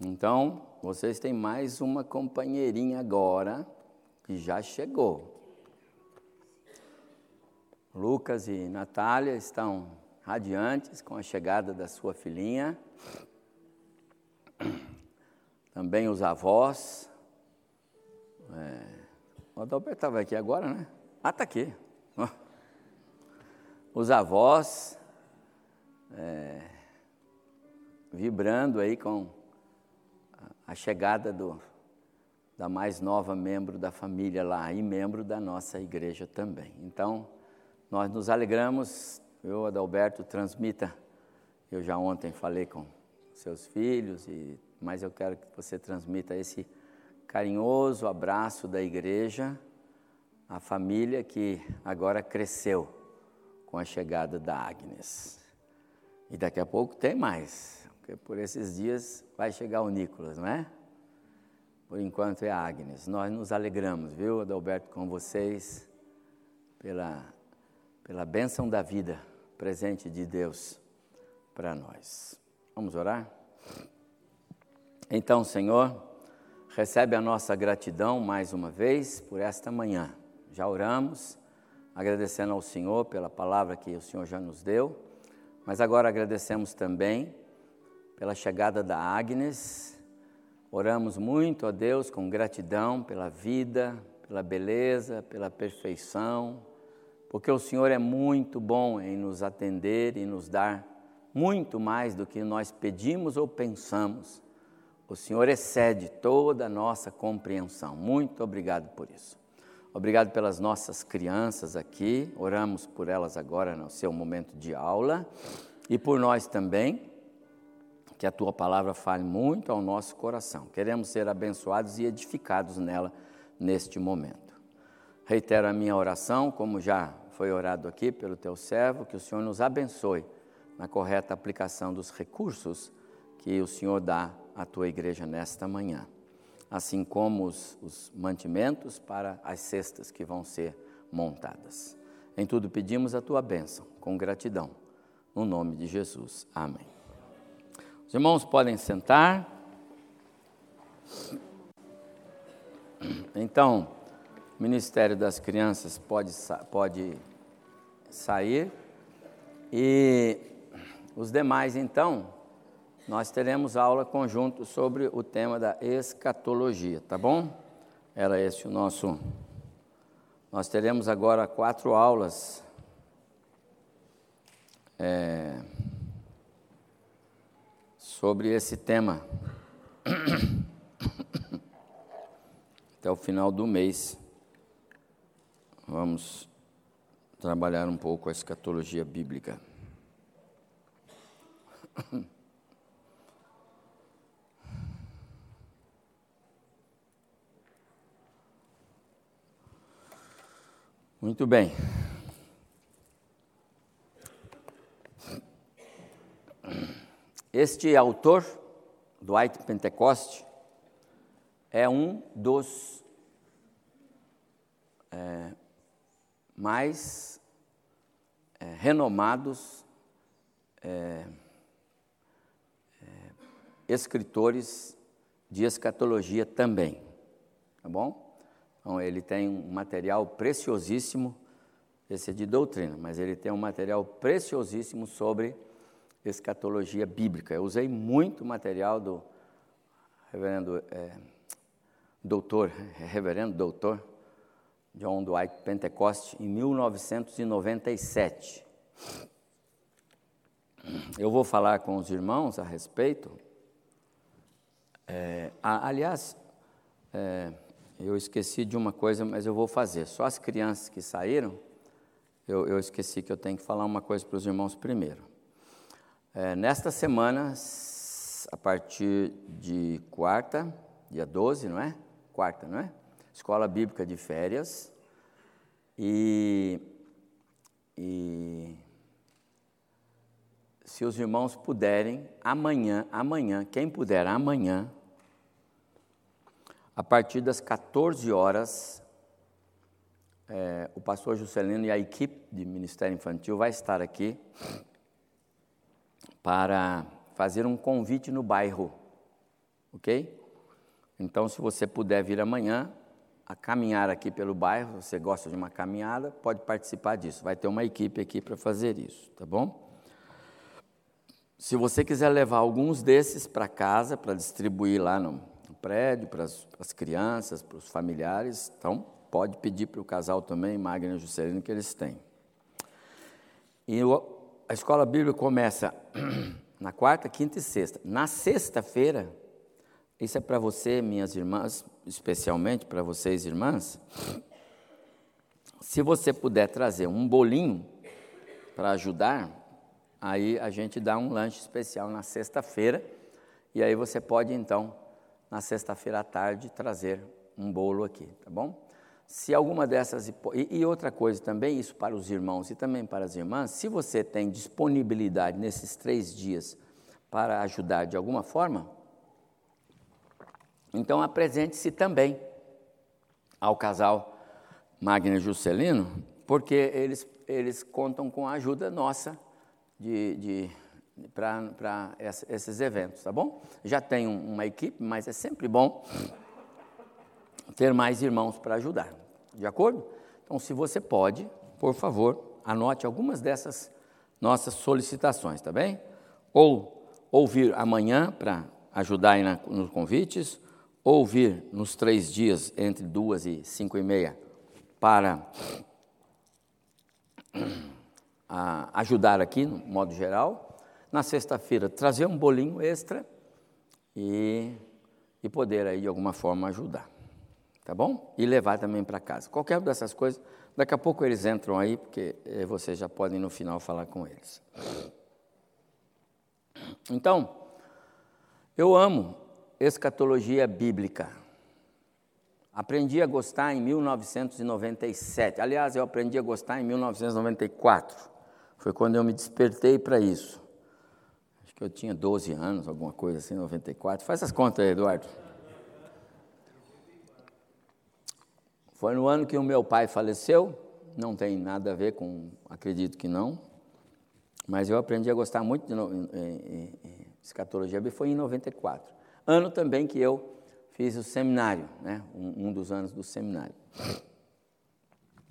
Então, vocês têm mais uma companheirinha agora que já chegou. Lucas e Natália estão radiantes com a chegada da sua filhinha. Também os avós. É, o Adalberto estava aqui agora, né? Ah, está aqui. (laughs) Os avós é, vibrando aí com a chegada do, da mais nova membro da família lá e membro da nossa igreja também. Então, nós nos alegramos, eu, Adalberto, transmita. Eu já ontem falei com seus filhos, e, mas eu quero que você transmita esse carinhoso abraço da igreja à família que agora cresceu com a chegada da Agnes. E daqui a pouco tem mais, porque por esses dias vai chegar o Nicolas, não é? Por enquanto é a Agnes. Nós nos alegramos, viu, Adalberto, com vocês, pela, pela bênção da vida, presente de Deus para nós. Vamos orar? Então, Senhor, recebe a nossa gratidão mais uma vez por esta manhã. Já oramos, agradecendo ao Senhor pela palavra que o Senhor já nos deu, mas agora agradecemos também pela chegada da Agnes. Oramos muito a Deus com gratidão pela vida, pela beleza, pela perfeição, porque o Senhor é muito bom em nos atender e nos dar muito mais do que nós pedimos ou pensamos. O Senhor excede toda a nossa compreensão. Muito obrigado por isso. Obrigado pelas nossas crianças aqui. Oramos por elas agora no seu momento de aula e por nós também. Que a tua palavra fale muito ao nosso coração. Queremos ser abençoados e edificados nela neste momento. Reitero a minha oração, como já foi orado aqui pelo teu servo, que o Senhor nos abençoe na correta aplicação dos recursos que o Senhor dá à tua igreja nesta manhã, assim como os, os mantimentos para as cestas que vão ser montadas. Em tudo pedimos a tua bênção, com gratidão, no nome de Jesus. Amém. Os irmãos podem sentar. Então, o Ministério das Crianças pode, pode sair e os demais, então, nós teremos aula conjunto sobre o tema da escatologia, tá bom? Era esse o nosso. Nós teremos agora quatro aulas. É, sobre esse tema. (coughs) Até o final do mês. Vamos trabalhar um pouco a escatologia bíblica. Muito bem. Este autor, Dwight Pentecoste, é um dos é, mais é, renomados é, escritores de escatologia também, tá bom? Então ele tem um material preciosíssimo, esse é de doutrina, mas ele tem um material preciosíssimo sobre escatologia bíblica. Eu usei muito material do reverendo é, doutor, reverendo doutor John Dwight Pentecoste, em 1997. Eu vou falar com os irmãos a respeito. É, aliás, é, eu esqueci de uma coisa, mas eu vou fazer. Só as crianças que saíram, eu, eu esqueci que eu tenho que falar uma coisa para os irmãos primeiro. É, nesta semana, a partir de quarta, dia 12, não é? Quarta, não é? Escola bíblica de férias. E, e se os irmãos puderem, amanhã, amanhã, quem puder, amanhã, a partir das 14 horas, é, o pastor Juscelino e a equipe de Ministério Infantil vai estar aqui para fazer um convite no bairro, ok? Então, se você puder vir amanhã, a caminhar aqui pelo bairro, você gosta de uma caminhada, pode participar disso. Vai ter uma equipe aqui para fazer isso, tá bom? Se você quiser levar alguns desses para casa, para distribuir lá no, prédio, para as, para as crianças, para os familiares, então pode pedir para o casal também, Magna e Juscelino, que eles têm. E o, a escola bíblica começa (clears throat) na quarta, quinta e sexta. Na sexta-feira, isso é para você, minhas irmãs, especialmente para vocês, irmãs. Se você puder trazer um bolinho para ajudar, aí a gente dá um lanche especial na sexta-feira. E aí você pode, então, na sexta-feira à tarde, trazer um bolo aqui, tá bom? Se alguma dessas. E, e outra coisa também, isso para os irmãos e também para as irmãs, se você tem disponibilidade nesses três dias para ajudar de alguma forma, então apresente-se também ao casal Magna Juscelino, porque eles, eles contam com a ajuda nossa de, de para esses eventos, tá bom? Já tem uma equipe, mas é sempre bom ter mais irmãos para ajudar, de acordo? Então, se você pode, por favor, anote algumas dessas nossas solicitações, tá bem? Ou ouvir amanhã para ajudar aí na, nos convites, ouvir nos três dias, entre duas e cinco e meia, para a, ajudar aqui, no modo geral. Na sexta-feira, trazer um bolinho extra e, e poder aí, de alguma forma, ajudar. Tá bom? E levar também para casa. Qualquer dessas coisas, daqui a pouco eles entram aí, porque eh, vocês já podem no final falar com eles. Então, eu amo escatologia bíblica. Aprendi a gostar em 1997. Aliás, eu aprendi a gostar em 1994. Foi quando eu me despertei para isso. Acho que eu tinha 12 anos, alguma coisa assim, 94. Faz as contas aí, Eduardo. Foi no ano que o meu pai faleceu. Não tem nada a ver com, acredito que não. Mas eu aprendi a gostar muito de escatologia bíblica. Foi em 94 ano também que eu fiz o seminário, né? um, um dos anos do seminário.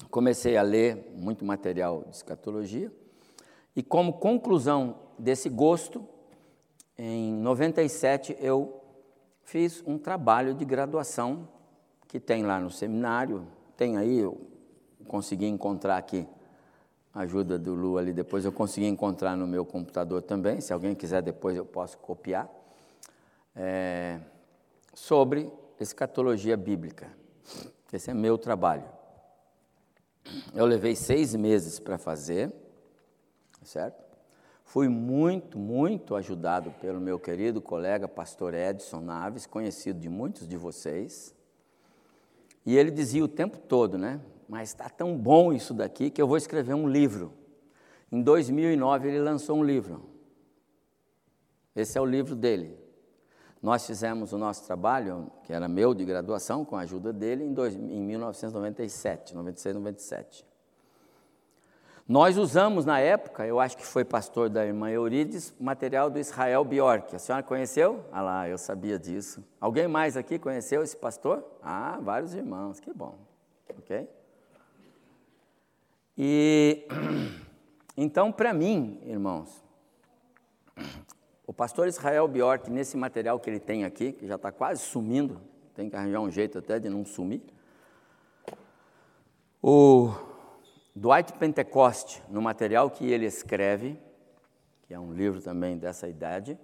Comecei a ler muito material de escatologia e, como conclusão desse gosto, em 97 eu fiz um trabalho de graduação que tem lá no seminário, tem aí, eu consegui encontrar aqui a ajuda do Lu ali, depois eu consegui encontrar no meu computador também, se alguém quiser depois eu posso copiar, é, sobre escatologia bíblica. Esse é meu trabalho. Eu levei seis meses para fazer, certo? Fui muito, muito ajudado pelo meu querido colega pastor Edson Naves, conhecido de muitos de vocês. E ele dizia o tempo todo, né? Mas está tão bom isso daqui que eu vou escrever um livro. Em 2009 ele lançou um livro. Esse é o livro dele. Nós fizemos o nosso trabalho, que era meu de graduação, com a ajuda dele, em, dois, em 1997, 96, 97. Nós usamos na época, eu acho que foi pastor da irmã Eurides, material do Israel Bjork. A senhora conheceu? Ah lá, eu sabia disso. Alguém mais aqui conheceu esse pastor? Ah, vários irmãos, que bom. Ok? E (clears throat) então, para mim, irmãos, o pastor Israel Bjork, nesse material que ele tem aqui, que já está quase sumindo, tem que arranjar um jeito até de não sumir. O Dwight Pentecoste, no material que ele escreve, que é um livro também dessa idade,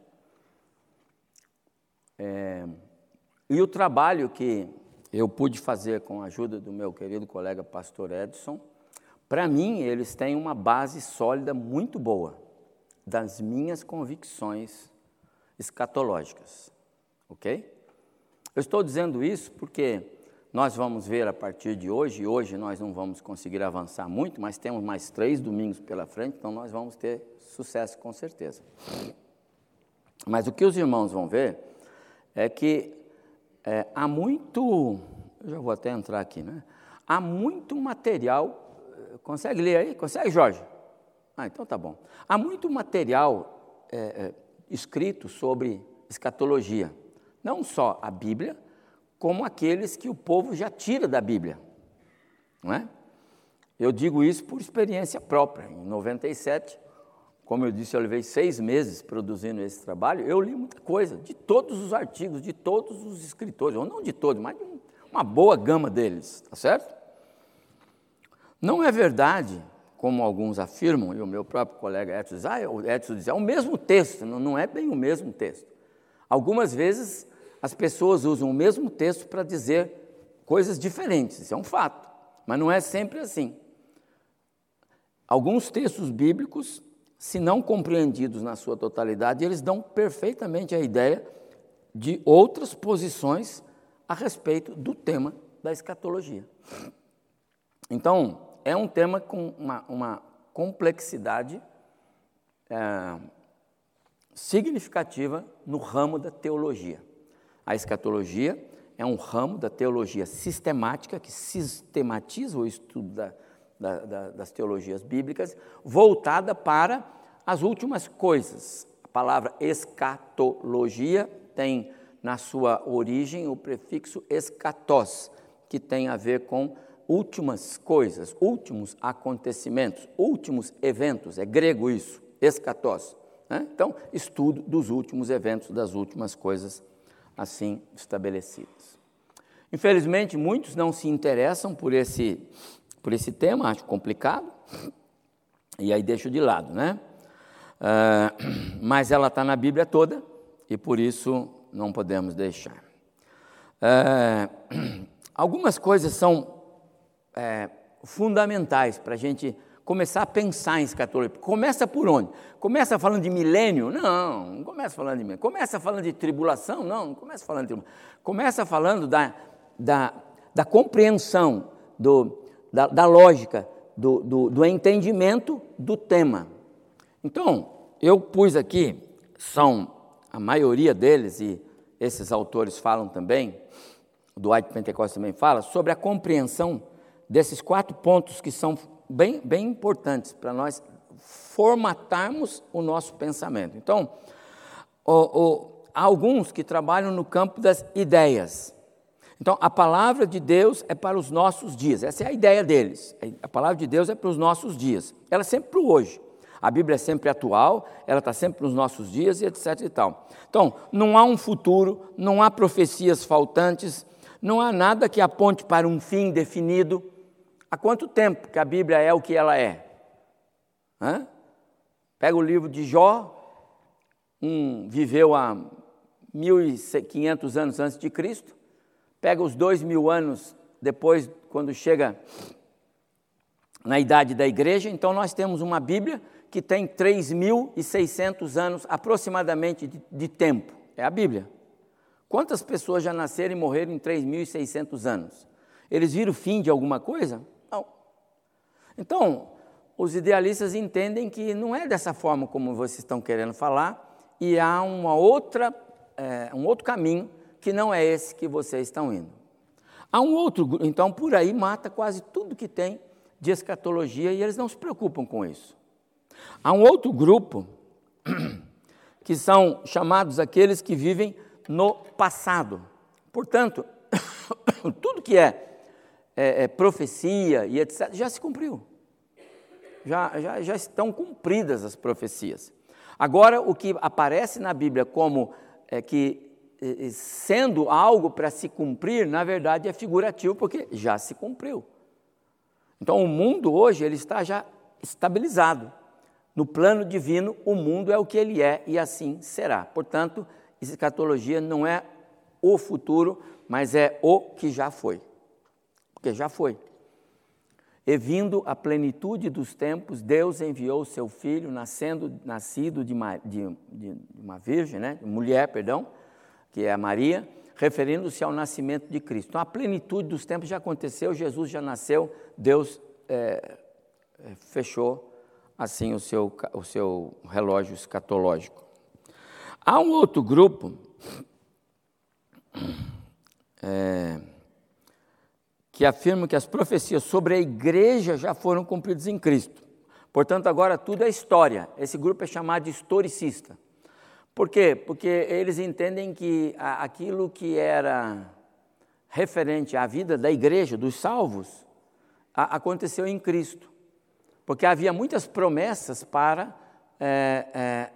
é, e o trabalho que eu pude fazer com a ajuda do meu querido colega pastor Edson, para mim eles têm uma base sólida muito boa das minhas convicções escatológicas, ok? Eu estou dizendo isso porque nós vamos ver a partir de hoje, e hoje nós não vamos conseguir avançar muito, mas temos mais três domingos pela frente, então nós vamos ter sucesso com certeza. Mas o que os irmãos vão ver é que é, há muito, eu já vou até entrar aqui, né? Há muito material, consegue ler aí? Consegue, Jorge? Ah, então tá bom. Há muito material é, é, escrito sobre escatologia, não só a Bíblia, como aqueles que o povo já tira da Bíblia. Não é? Eu digo isso por experiência própria. Em 97, como eu disse, eu levei seis meses produzindo esse trabalho, eu li muita coisa, de todos os artigos, de todos os escritores, ou não de todos, mas de uma boa gama deles, tá certo? Não é verdade, como alguns afirmam, e o meu próprio colega Edson diz, ah, Edson diz, é o mesmo texto, não é bem o mesmo texto. Algumas vezes as pessoas usam o mesmo texto para dizer coisas diferentes, isso é um fato, mas não é sempre assim. Alguns textos bíblicos, se não compreendidos na sua totalidade, eles dão perfeitamente a ideia de outras posições a respeito do tema da escatologia. Então, é um tema com uma, uma complexidade é, significativa no ramo da teologia. A escatologia é um ramo da teologia sistemática, que sistematiza o estudo da, da, da, das teologias bíblicas, voltada para as últimas coisas. A palavra escatologia tem na sua origem o prefixo escatos, que tem a ver com últimas coisas, últimos acontecimentos, últimos eventos, é grego isso, escatos. Né? Então, estudo dos últimos eventos, das últimas coisas assim estabelecidas. Infelizmente, muitos não se interessam por esse, por esse tema, acho complicado, e aí deixo de lado, né? Uh, (clears throat) mas ela está na Bíblia toda e por isso não podemos deixar. Uh, (clears throat) algumas coisas são é, fundamentais para a gente começar a pensar em escatologia. Começa por onde? Começa falando de milênio? Não, não começa falando de milênio. Começa falando de tribulação? Não, não começa falando de tribulação. Começa falando da, da, da compreensão, do, da, da lógica, do, do, do entendimento do tema. Então, eu pus aqui, são a maioria deles, e esses autores falam também, o Dwight Pentecoste também fala, sobre a compreensão desses quatro pontos que são bem, bem importantes para nós formatarmos o nosso pensamento. Então, o, o, há alguns que trabalham no campo das ideias. Então, a palavra de Deus é para os nossos dias, essa é a ideia deles. A palavra de Deus é para os nossos dias, ela é sempre para o hoje. A Bíblia é sempre atual, ela está sempre nos nossos dias e etc e tal. Então, não há um futuro, não há profecias faltantes, não há nada que aponte para um fim definido. Há quanto tempo que a Bíblia é o que ela é? Hã? Pega o livro de Jó, um viveu há 1.500 anos antes de Cristo, pega os dois mil anos depois, quando chega na idade da igreja, então nós temos uma Bíblia que tem 3.600 anos aproximadamente de, de, tempo. É a Bíblia. Quantas pessoas já nasceram e morreram em 3.600 anos? Eles viram o fim de alguma coisa? Então, os idealistas entendem que não é dessa forma como vocês estão querendo falar e há uma outra, é, um outro caminho que não é esse que vocês estão indo. Há um outro, então por aí mata quase tudo que tem de escatologia e eles não se preocupam com isso. Há um outro grupo (clears throat) que são chamados aqueles que vivem no passado. Portanto, (coughs) tudo que é, é, é, profecia e etc., já se cumpriu. Já, já, já estão cumpridas as profecias. Agora, o que aparece na Bíblia como é, que sendo algo para se cumprir, na verdade é figurativo, porque já se cumpriu. Então o mundo hoje ele está já estabilizado. No plano divino, o mundo é o que ele é e assim será. Portanto, escatologia não é o futuro, mas é o que já foi. Porque já foi. E vindo a plenitude dos tempos, Deus enviou seu filho, nascendo, nascido de uma, de, de uma virgem, né? mulher, perdão, que é a Maria, referindo-se ao nascimento de Cristo. Então, a plenitude dos tempos já aconteceu, Jesus já nasceu, Deus é, é, fechou assim o seu, o seu relógio escatológico. Há um outro grupo (clears throat) é, que afirma que as profecias sobre a igreja já foram cumpridas em Cristo. Portanto, agora tudo é história. Esse grupo é chamado de historicista. Por quê? Porque eles entendem que aquilo que era referente à vida da igreja, dos salvos, aconteceu em Cristo. Porque havia muitas promessas para é, é,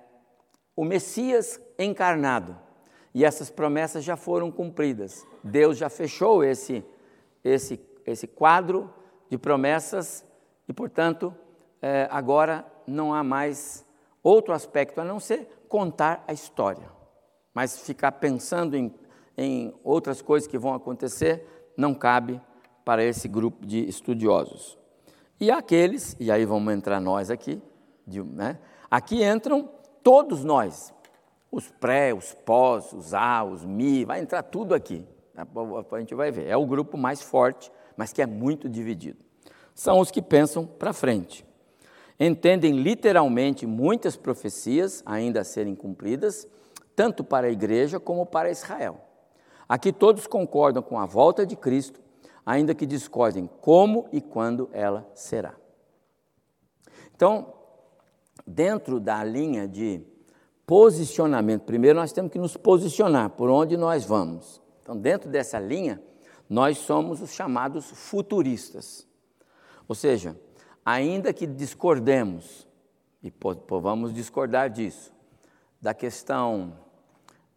o Messias encarnado. E essas promessas já foram cumpridas. Deus já fechou esse, esse, esse quadro de promessas e, portanto, é, agora não há mais outro aspecto a não ser contar a história. Mas ficar pensando em, em outras coisas que vão acontecer não cabe para esse grupo de estudiosos. E aqueles, e aí vamos entrar nós aqui, de, né? aqui entram todos nós, os pré, os pós, os A, os mi, vai entrar tudo aqui. A gente vai ver. É o grupo mais forte, mas que é muito dividido. São os que pensam para frente entendem literalmente muitas profecias ainda a serem cumpridas, tanto para a igreja como para Israel. Aqui todos concordam com a volta de Cristo, ainda que discordem como e quando ela será. Então, dentro da linha de posicionamento, primeiro nós temos que nos posicionar por onde nós vamos. Então, dentro dessa linha, nós somos os chamados futuristas. Ou seja, ainda que discordemos, e vamos discordar disso, da questão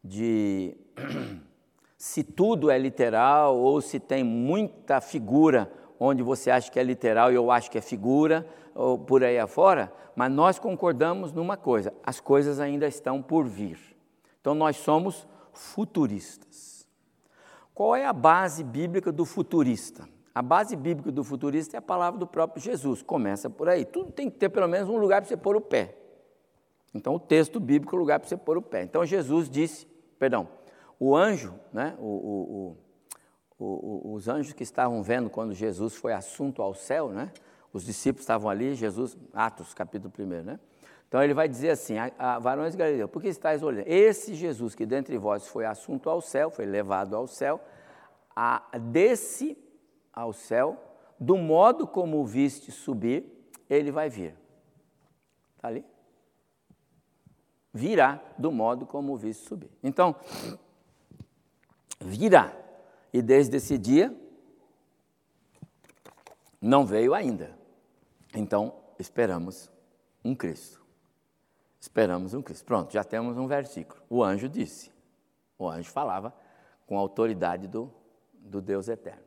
de (clears throat) se tudo é literal ou se tem muita figura onde você acha que é literal e eu acho que é figura, ou por aí afora, mas nós concordamos numa coisa: as coisas ainda estão por vir. Então nós somos futuristas. Qual é a base bíblica do futurista? A base bíblica do futurista é a palavra do próprio Jesus. Começa por aí. Tudo tem que ter pelo menos um lugar para você pôr o pé. Então, o texto bíblico é o lugar para você pôr o pé. Então, Jesus disse, perdão, o anjo, né, o, o, o, os anjos que estavam vendo quando Jesus foi assunto ao céu, né, os discípulos estavam ali, Jesus, Atos, capítulo 1, né? Então ele vai dizer assim: a, a varões de Galileu, por que estáis olhando? Esse Jesus que dentre vós foi assunto ao céu, foi levado ao céu, a, desse ao céu, do modo como o viste subir, ele vai vir. Está ali? virá do modo como o viste subir. Então, virá. E desde esse dia, não veio ainda. Então, esperamos um Cristo. Esperamos um Cristo. Pronto, já temos um versículo. O anjo disse. O anjo falava com a autoridade do, do Deus eterno.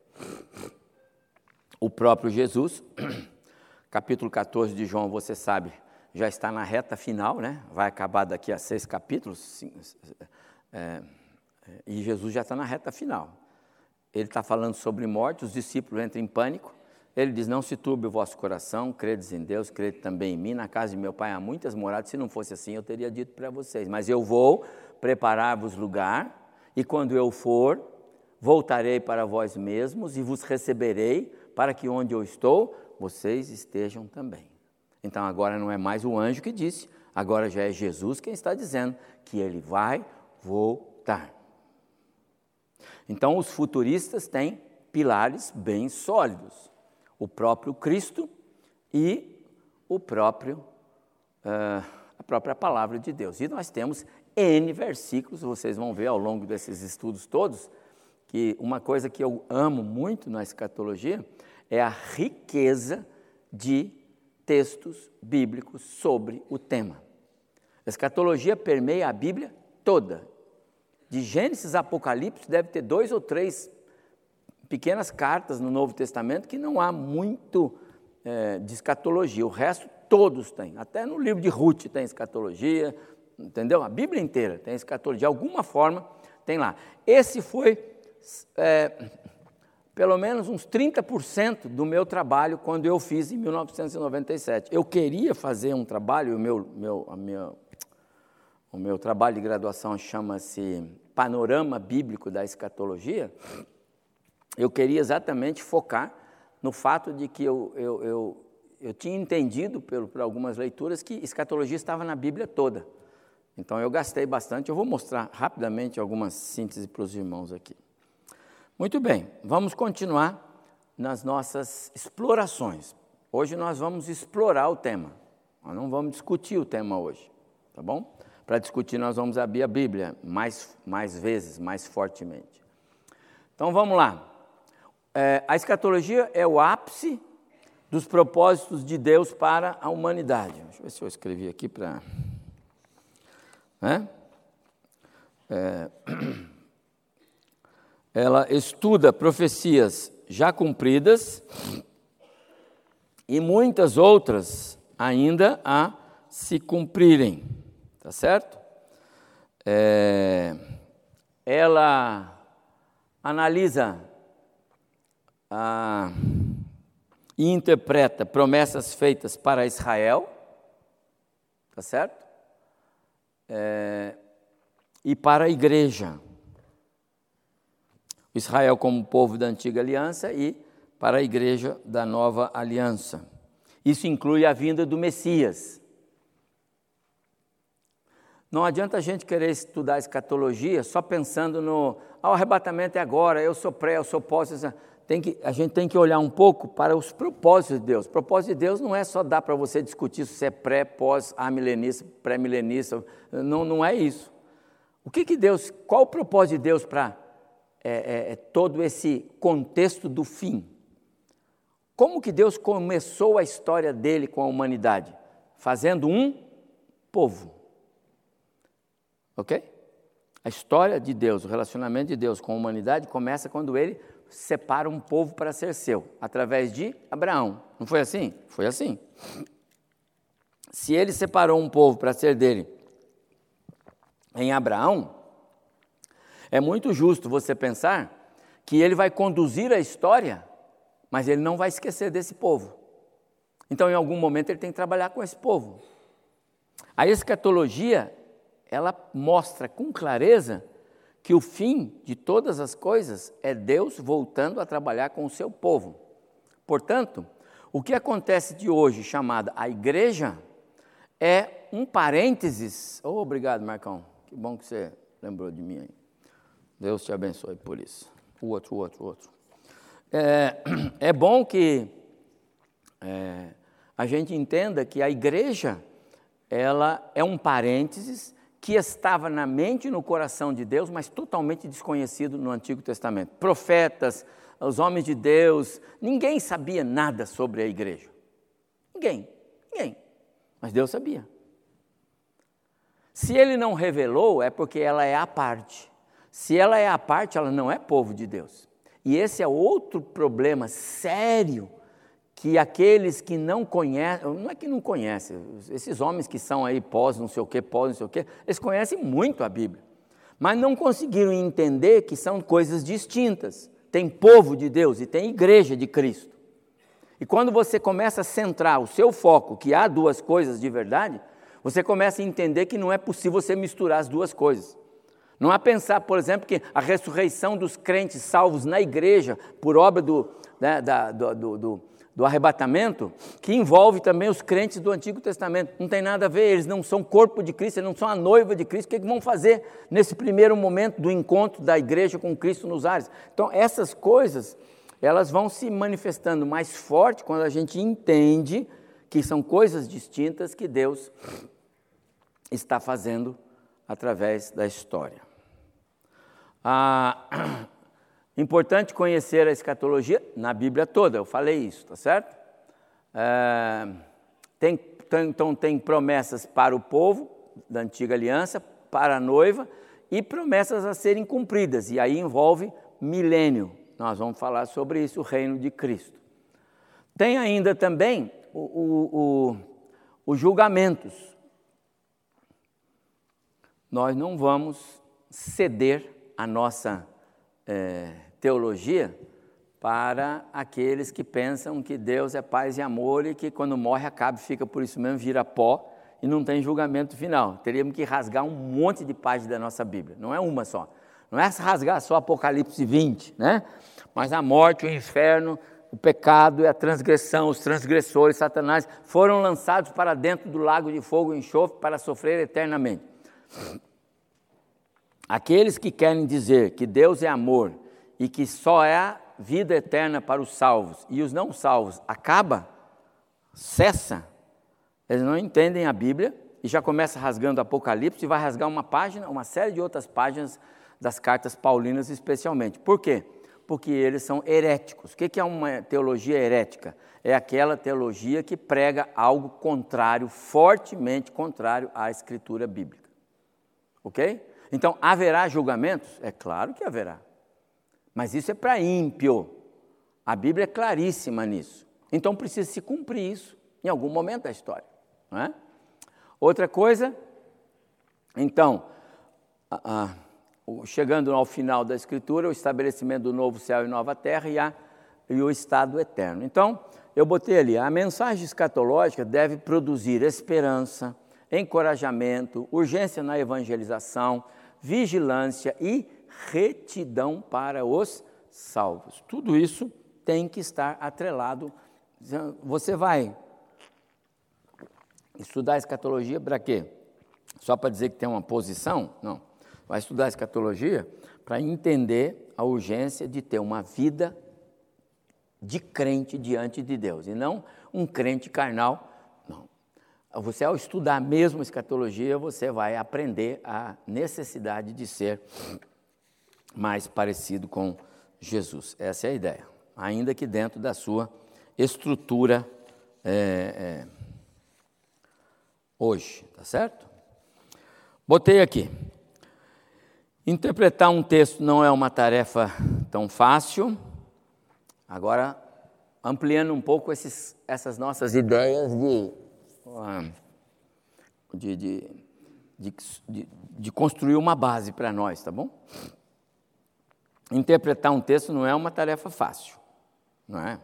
O próprio Jesus, (clears throat) capítulo 14 de João, você sabe, já está na reta final, né? Vai acabar daqui a seis capítulos. É, e Jesus já está na reta final. Ele está falando sobre morte, os discípulos entram em pânico. Ele diz: Não se turbe o vosso coração, credes em Deus, crede também em mim. Na casa de meu pai há muitas moradas. Se não fosse assim, eu teria dito para vocês. Mas eu vou preparar-vos lugar, e quando eu for, voltarei para vós mesmos e vos receberei, para que onde eu estou, vocês estejam também. Então agora não é mais o anjo que disse, agora já é Jesus quem está dizendo que ele vai voltar. Então os futuristas têm pilares bem sólidos o próprio Cristo e o próprio, uh, a própria palavra de Deus. E nós temos N versículos, vocês vão ver ao longo desses estudos todos, que uma coisa que eu amo muito na escatologia é a riqueza de textos bíblicos sobre o tema. A escatologia permeia a Bíblia toda. De Gênesis a Apocalipse deve ter dois ou três pequenas cartas no Novo Testamento que não há muito é, de escatologia, o resto todos têm. Até no livro de Ruth tem escatologia, entendeu? A Bíblia inteira tem escatologia, de alguma forma tem lá. Esse foi é, pelo menos uns 30% do meu trabalho quando eu fiz em 1997. Eu queria fazer um trabalho, o meu, meu, a minha, o meu trabalho de graduação chama-se Panorama Bíblico da Escatologia, eu queria exatamente focar no fato de que eu, eu, eu, eu tinha entendido pelo, por algumas leituras que escatologia estava na Bíblia toda. Então eu gastei bastante, eu vou mostrar rapidamente algumas sínteses para os irmãos aqui. Muito bem, vamos continuar nas nossas explorações. Hoje nós vamos explorar o tema, nós não vamos discutir o tema hoje, tá bom? Para discutir, nós vamos abrir a Bíblia mais, mais vezes, mais fortemente. Então vamos lá. É, a escatologia é o ápice dos propósitos de Deus para a humanidade. Deixa eu ver se eu escrevi aqui para. Né? É, (clears throat) ela estuda profecias já cumpridas e muitas outras ainda a se cumprirem, tá certo? É, ela analisa ah, e interpreta promessas feitas para Israel, tá certo? É, e para a igreja. Israel como povo da antiga aliança e para a igreja da nova aliança. Isso inclui a vinda do Messias. Não adianta a gente querer estudar escatologia só pensando no ah, o arrebatamento é agora, eu sou pré, eu sou pós tem que, a gente tem que olhar um pouco para os propósitos de Deus. O propósito de Deus não é só dar para você discutir se é pré, pós, amilenista, pré-milenista, não, não é isso. O que, que Deus, qual o propósito de Deus para é, é, é, todo esse contexto do fim? Como que Deus começou a história dele com a humanidade? Fazendo um povo. Ok? A história de Deus, o relacionamento de Deus com a humanidade começa quando ele separa um povo para ser seu, através de Abraão. Não foi assim? Foi assim. Se ele separou um povo para ser dele em Abraão, é muito justo você pensar que ele vai conduzir a história, mas ele não vai esquecer desse povo. Então, em algum momento, ele tem que trabalhar com esse povo. A escatologia, ela mostra com clareza que o fim de todas as coisas é Deus voltando a trabalhar com o seu povo. Portanto, o que acontece de hoje, chamada a igreja, é um parênteses. Oh, obrigado, Marcão. Que bom que você lembrou de mim aí. Deus te abençoe por isso. O outro, o outro, o outro. É, (clears throat) é bom que é, a gente entenda que a igreja ela é um parênteses que estava na mente e no coração de Deus, mas totalmente desconhecido no Antigo Testamento. Profetas, os homens de Deus, ninguém sabia nada sobre a igreja. Ninguém, ninguém. Mas Deus sabia. Se ele não revelou, é porque ela é a parte. Se ela é a parte, ela não é povo de Deus. E esse é outro problema sério que aqueles que não conhecem, não é que não conhecem, esses homens que são aí pós não sei o que, pós não sei o que, eles conhecem muito a Bíblia, mas não conseguiram entender que são coisas distintas. Tem povo de Deus e tem igreja de Cristo. E quando você começa a centrar o seu foco, que há duas coisas de verdade, você começa a entender que não é possível você misturar as duas coisas. Não há pensar, por exemplo, que a ressurreição dos crentes salvos na igreja, por obra do, né, da, do, do, do, do, arrebatamento, que envolve também os crentes do Antigo Testamento. Não tem nada a ver, eles não são corpo de Cristo, eles não são a noiva de Cristo. O que, é que vão fazer nesse primeiro momento do encontro da igreja com Cristo nos ares? Então, essas coisas, elas vão se manifestando mais forte quando a gente entende que são coisas distintas que Deus está fazendo através da história. Ah, (clears throat) importante conhecer a escatologia na Bíblia toda, eu falei isso, tá certo? É, tem, tem, então, tem promessas para o povo da antiga aliança, para a noiva, e promessas a serem cumpridas, e aí envolve milênio. Nós vamos falar sobre isso, o reino de Cristo. Tem ainda também os julgamentos. Nós não vamos ceder a nossa é, teologia para aqueles que pensam que Deus é paz e amor e que quando morre acaba e fica por isso mesmo, vira pó e não tem julgamento final. Teríamos que rasgar um monte de páginas da nossa Bíblia, não é uma só. Não é rasgar só Apocalipse 20, né? Mas a morte, o inferno, o pecado e a transgressão, os transgressores, Satanás, foram lançados para dentro do lago de fogo e enxofre para sofrer eternamente. Aqueles que querem dizer que Deus é amor e que só é vida eterna para os salvos e os não salvos acaba, cessa, eles não entendem a Bíblia e já começa rasgando Apocalipse e vai rasgar uma página, uma série de outras páginas das cartas paulinas especialmente. Por quê? porque eles são heréticos. O que é uma teologia herética? É aquela teologia que prega algo contrário, fortemente contrário à escritura bíblica. Ok? Então, haverá julgamentos? É claro que haverá. Mas isso é para ímpio. A Bíblia é claríssima nisso. Então, precisa se cumprir isso em algum momento da história. Não é? Outra coisa, então, chegando ao final da Escritura, o estabelecimento do novo céu e nova terra e, a, e o estado eterno. Então, eu botei ali, a mensagem escatológica deve produzir esperança, encorajamento, urgência na evangelização, vigilância e retidão para os salvos. Tudo isso tem que estar atrelado. Você vai estudar escatologia para quê? Só para dizer que tem uma posição? Não vai estudar escatologia para entender a urgência de ter uma vida de crente diante de Deus e não um crente carnal. Não. Você, ao estudar mesmo escatologia, você vai aprender a necessidade de ser mais parecido com Jesus. Essa é a ideia. Ainda que dentro da sua estrutura é, é, hoje, tá certo? Botei aqui. Interpretar um texto não é uma tarefa tão fácil. Agora, ampliando um pouco esses, essas nossas ideias de, de, de, de, de construir uma base para nós, tá bom? Interpretar um texto não é uma tarefa fácil, não é?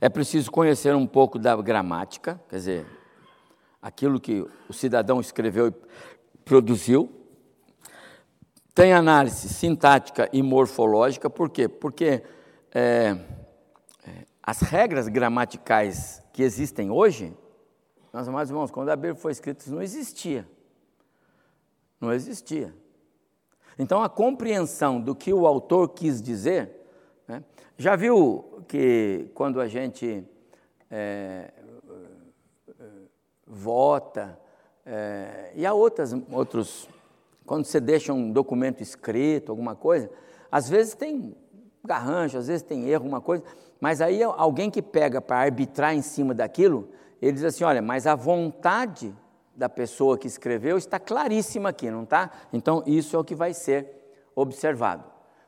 É preciso conhecer um pouco da gramática, quer dizer, aquilo que o cidadão escreveu e produziu, tem análise sintática e morfológica, por quê? Porque é, é, as regras gramaticais que existem hoje, meus amados irmãos, quando a Bíblia foi escrita, não existia. Não existia. Então, a compreensão do que o autor quis dizer, né, já viu que quando a gente é, vota É, e há outras, outros, quando você deixa um documento escrito, alguma coisa, às vezes tem garrancho, às vezes tem erro, alguma coisa, mas aí alguém que pega para arbitrar em cima daquilo, ele diz assim: olha, mas a vontade da pessoa que escreveu está claríssima aqui, não está? Então isso é o que vai ser observado.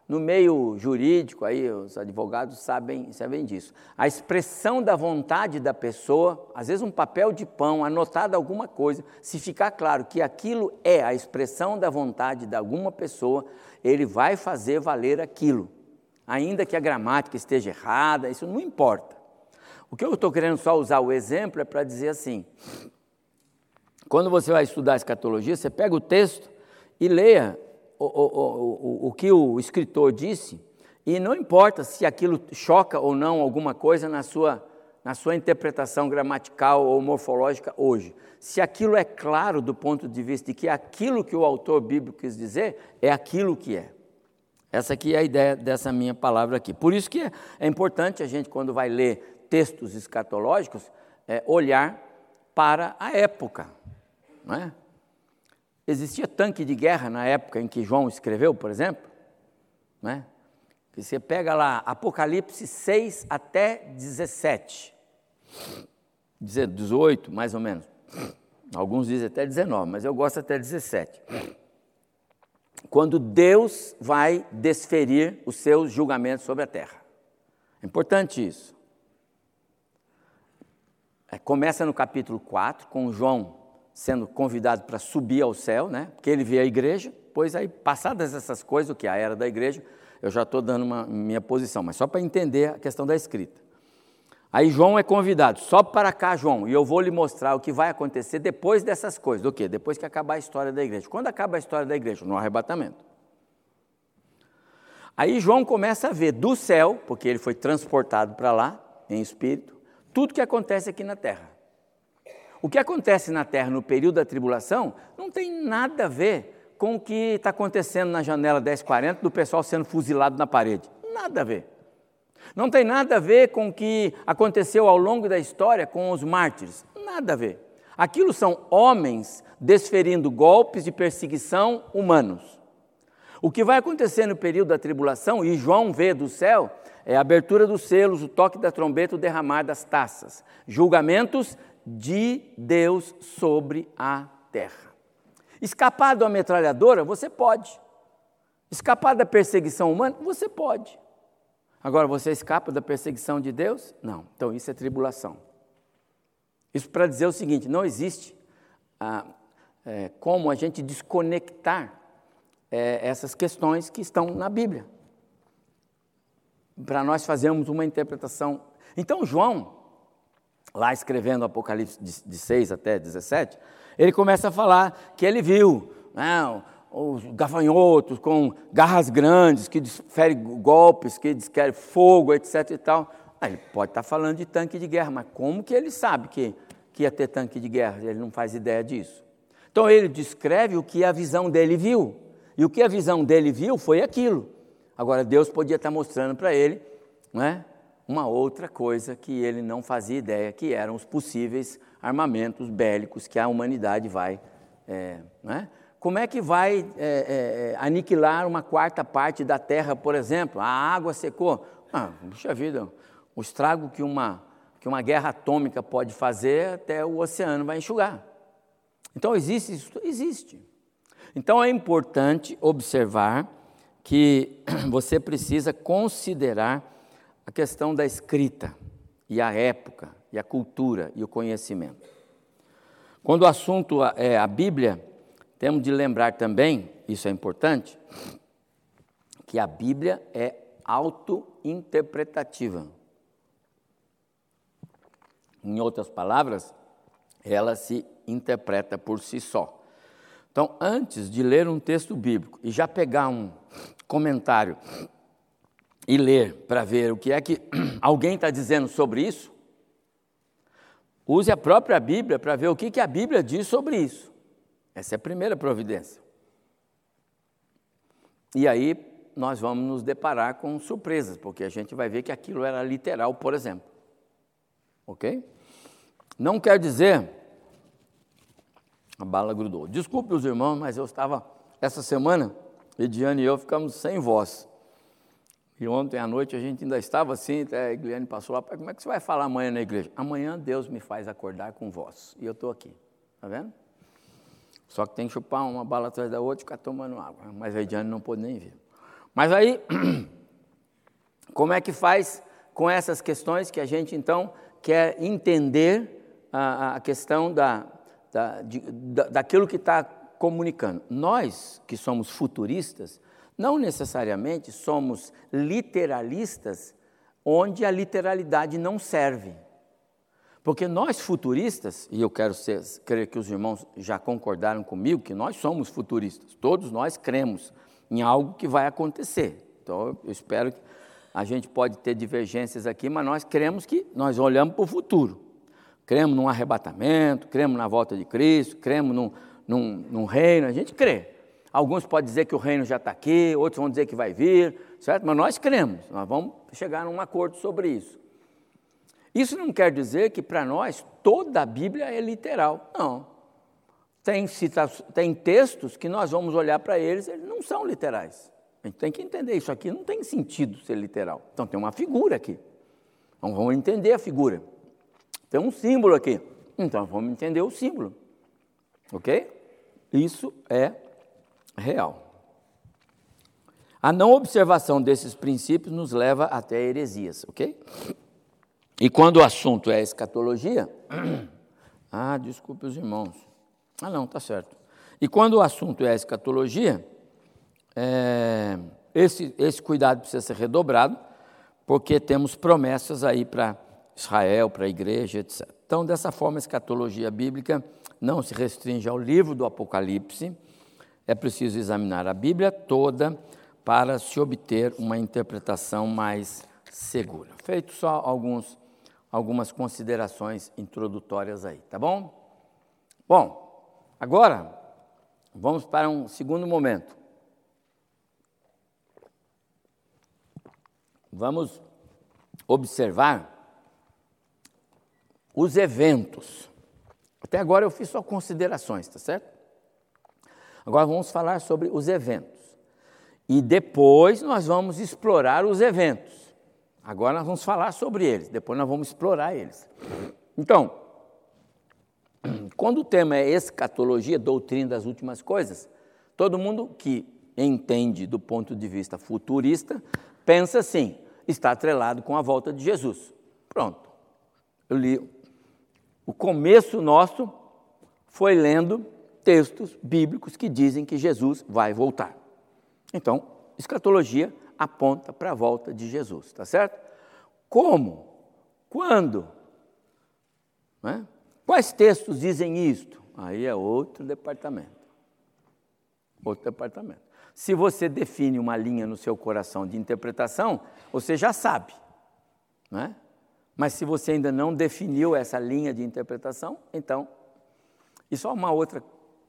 No meio jurídico, aí os advogados sabem, sabem disso. A expressão da vontade da pessoa, às vezes um papel de pão, anotado alguma coisa, se ficar claro que aquilo é a expressão da vontade de alguma pessoa, ele vai fazer valer aquilo. Ainda que a gramática esteja errada, isso não importa. O que eu estou querendo só usar o exemplo é para dizer assim: quando você vai estudar escatologia, você pega o texto e leia o, o, o, o que o escritor disse, e não importa se aquilo choca ou não alguma coisa na sua, na sua interpretação gramatical ou morfológica hoje. Se aquilo é claro do ponto de vista de que aquilo que o autor bíblico quis dizer é aquilo que é. Essa aqui é a ideia dessa minha palavra aqui. Por isso que é, é importante a gente, quando vai ler textos escatológicos, é, olhar para a época. É? Existia tanque de guerra na época em que João escreveu, por exemplo? É? você pega lá Apocalipse 6 até 17, 18 mais ou menos. Alguns dizem até 19, mas eu gosto até 17. Quando Deus vai desferir os seus julgamentos sobre a terra. É importante isso. É, começa no capítulo 4, com João sendo convidado para subir ao céu, né? Porque ele vê a igreja, pois aí, passadas essas coisas, o que é a era da igreja, eu já estou dando uma minha posição, mas só para entender a questão da escrita. Aí João é convidado, só para cá, João, e eu vou lhe mostrar o que vai acontecer depois dessas coisas. Do quê? Depois que acabar a história da igreja. Quando acaba a história da igreja? No arrebatamento. Aí João começa a ver do céu, porque ele foi transportado para lá, em espírito, tudo que acontece aqui na terra. O que acontece na terra no período da tribulação não tem nada a ver com o que está acontecendo na janela 1040 do pessoal sendo fuzilado na parede. Nada a ver. Não tem nada a ver com o que aconteceu ao longo da história com os mártires. Nada a ver. Aquilo são homens desferindo golpes de perseguição humanos. O que vai acontecer no período da tribulação, e João vê do céu, é a abertura dos selos, o toque da trombeta, o derramar das taças. Julgamentos de Deus sobre a terra. Escapar uma metralhadora, você pode. Escapar da perseguição humana, você pode. Agora, você escapa da perseguição de Deus? Não. Então, isso é tribulação. Isso para dizer o seguinte: não existe ah, é, como a gente desconectar é, essas questões que estão na Bíblia. Para nós fazermos uma interpretação. Então, João, lá escrevendo Apocalipse de, de 6 até 17, ele começa a falar que ele viu né, os gafanhotos com garras grandes, que desferem golpes, que desquerem fogo, etc. e tal. Aí ele pode estar falando de tanque de guerra, mas como que ele sabe que, que ia ter tanque de guerra? Ele não faz ideia disso. Então ele descreve o que a visão dele viu. E o que a visão dele viu foi aquilo. Agora Deus podia estar mostrando para ele, não é? Uma outra coisa que ele não fazia ideia, que eram os possíveis armamentos bélicos que a humanidade vai. É, né? Como é que vai é, é, é, aniquilar uma quarta parte da Terra, por exemplo? A água secou. Ah, puxa vida, o estrago que uma, que uma guerra atômica pode fazer, até o oceano vai enxugar. Então, existe isso? Existe. Então, é importante observar que (clears throat) você precisa considerar a questão da escrita e a época e a cultura e o conhecimento. Quando o assunto é a Bíblia, temos de lembrar também, isso é importante, que a Bíblia é auto-interpretativa. Em outras palavras, ela se interpreta por si só. Então, antes de ler um texto bíblico e já pegar um comentário e ler para ver o que é que (clears throat) alguém está dizendo sobre isso, use a própria Bíblia para ver o que, que a Bíblia diz sobre isso. Essa é a primeira providência. E aí nós vamos nos deparar com surpresas, porque a gente vai ver que aquilo era literal, por exemplo. Ok? Não quer dizer, A bala grudou. Desculpe os irmãos, mas eu estava, essa semana, Ediane e eu ficamos sem voz. E ontem à noite a gente ainda estava assim, até a Guilherme passou lá, como é que você vai falar amanhã na igreja? Amanhã Deus me faz acordar com voz. E eu estou aqui, tá vendo? Só que tem que chupar uma bala atrás da outra e ficar tomando água. Mas a Ediane não pôde nem vir. Mas aí, (clears throat) como é que faz com essas questões que a gente então quer entender a, a questão da, da, de, da, daquilo que está comunicando? Nós, que somos futuristas, não necessariamente somos literalistas onde a literalidade não serve. Porque nós futuristas, e eu quero ser, crer que os irmãos já concordaram comigo que nós somos futuristas, todos nós cremos em algo que vai acontecer. Então eu espero que a gente pode ter divergências aqui, mas nós cremos que nós olhamos para o futuro. Cremos num arrebatamento, cremos na volta de Cristo, cremos num, num, num reino, a gente crê. Alguns podem dizer que o reino já está aqui, outros vão dizer que vai vir, certo? Mas nós cremos, nós vamos chegar num acordo sobre isso. Isso não quer dizer que para nós toda a Bíblia é literal. Não. Tem, tem textos que nós vamos olhar para eles, eles não são literais. A gente tem que entender isso aqui, não tem sentido ser literal. Então tem uma figura aqui. Então vamos entender a figura. Tem um símbolo aqui. Então vamos entender o símbolo. Ok? Isso é real. A não observação desses princípios nos leva até heresias, ok? E quando o assunto é escatologia, (clears throat) ah, desculpe os irmãos. Ah, não, tá certo. E quando o assunto é escatologia, é, esse, esse cuidado precisa ser redobrado, porque temos promessas aí para Israel, para a igreja, etc. Então, dessa forma, a escatologia bíblica não se restringe ao livro do Apocalipse, é preciso examinar a Bíblia toda para se obter uma interpretação mais segura. Feito só alguns, algumas considerações introdutórias aí, tá bom? Bom, agora vamos para um segundo momento. Vamos observar os eventos. Até agora eu fiz só considerações, tá certo? Agora vamos falar sobre os eventos. E depois nós vamos explorar os eventos. Agora nós vamos falar sobre eles, depois nós vamos explorar eles. Então, quando o tema é escatologia, doutrina das últimas coisas, todo mundo que entende do ponto de vista futurista pensa assim: está atrelado com a volta de Jesus. Pronto. Eu li. O começo nosso foi lendo textos bíblicos que dizem que Jesus vai voltar. Então, escatologia aponta para a volta de Jesus, tá certo? Como? Quando? É? Quais textos dizem isto? Aí é outro departamento. Outro departamento. Se você define uma linha no seu coração de interpretação, você já sabe, não é? Mas se você ainda não definiu essa linha de interpretação, então, e só uma outra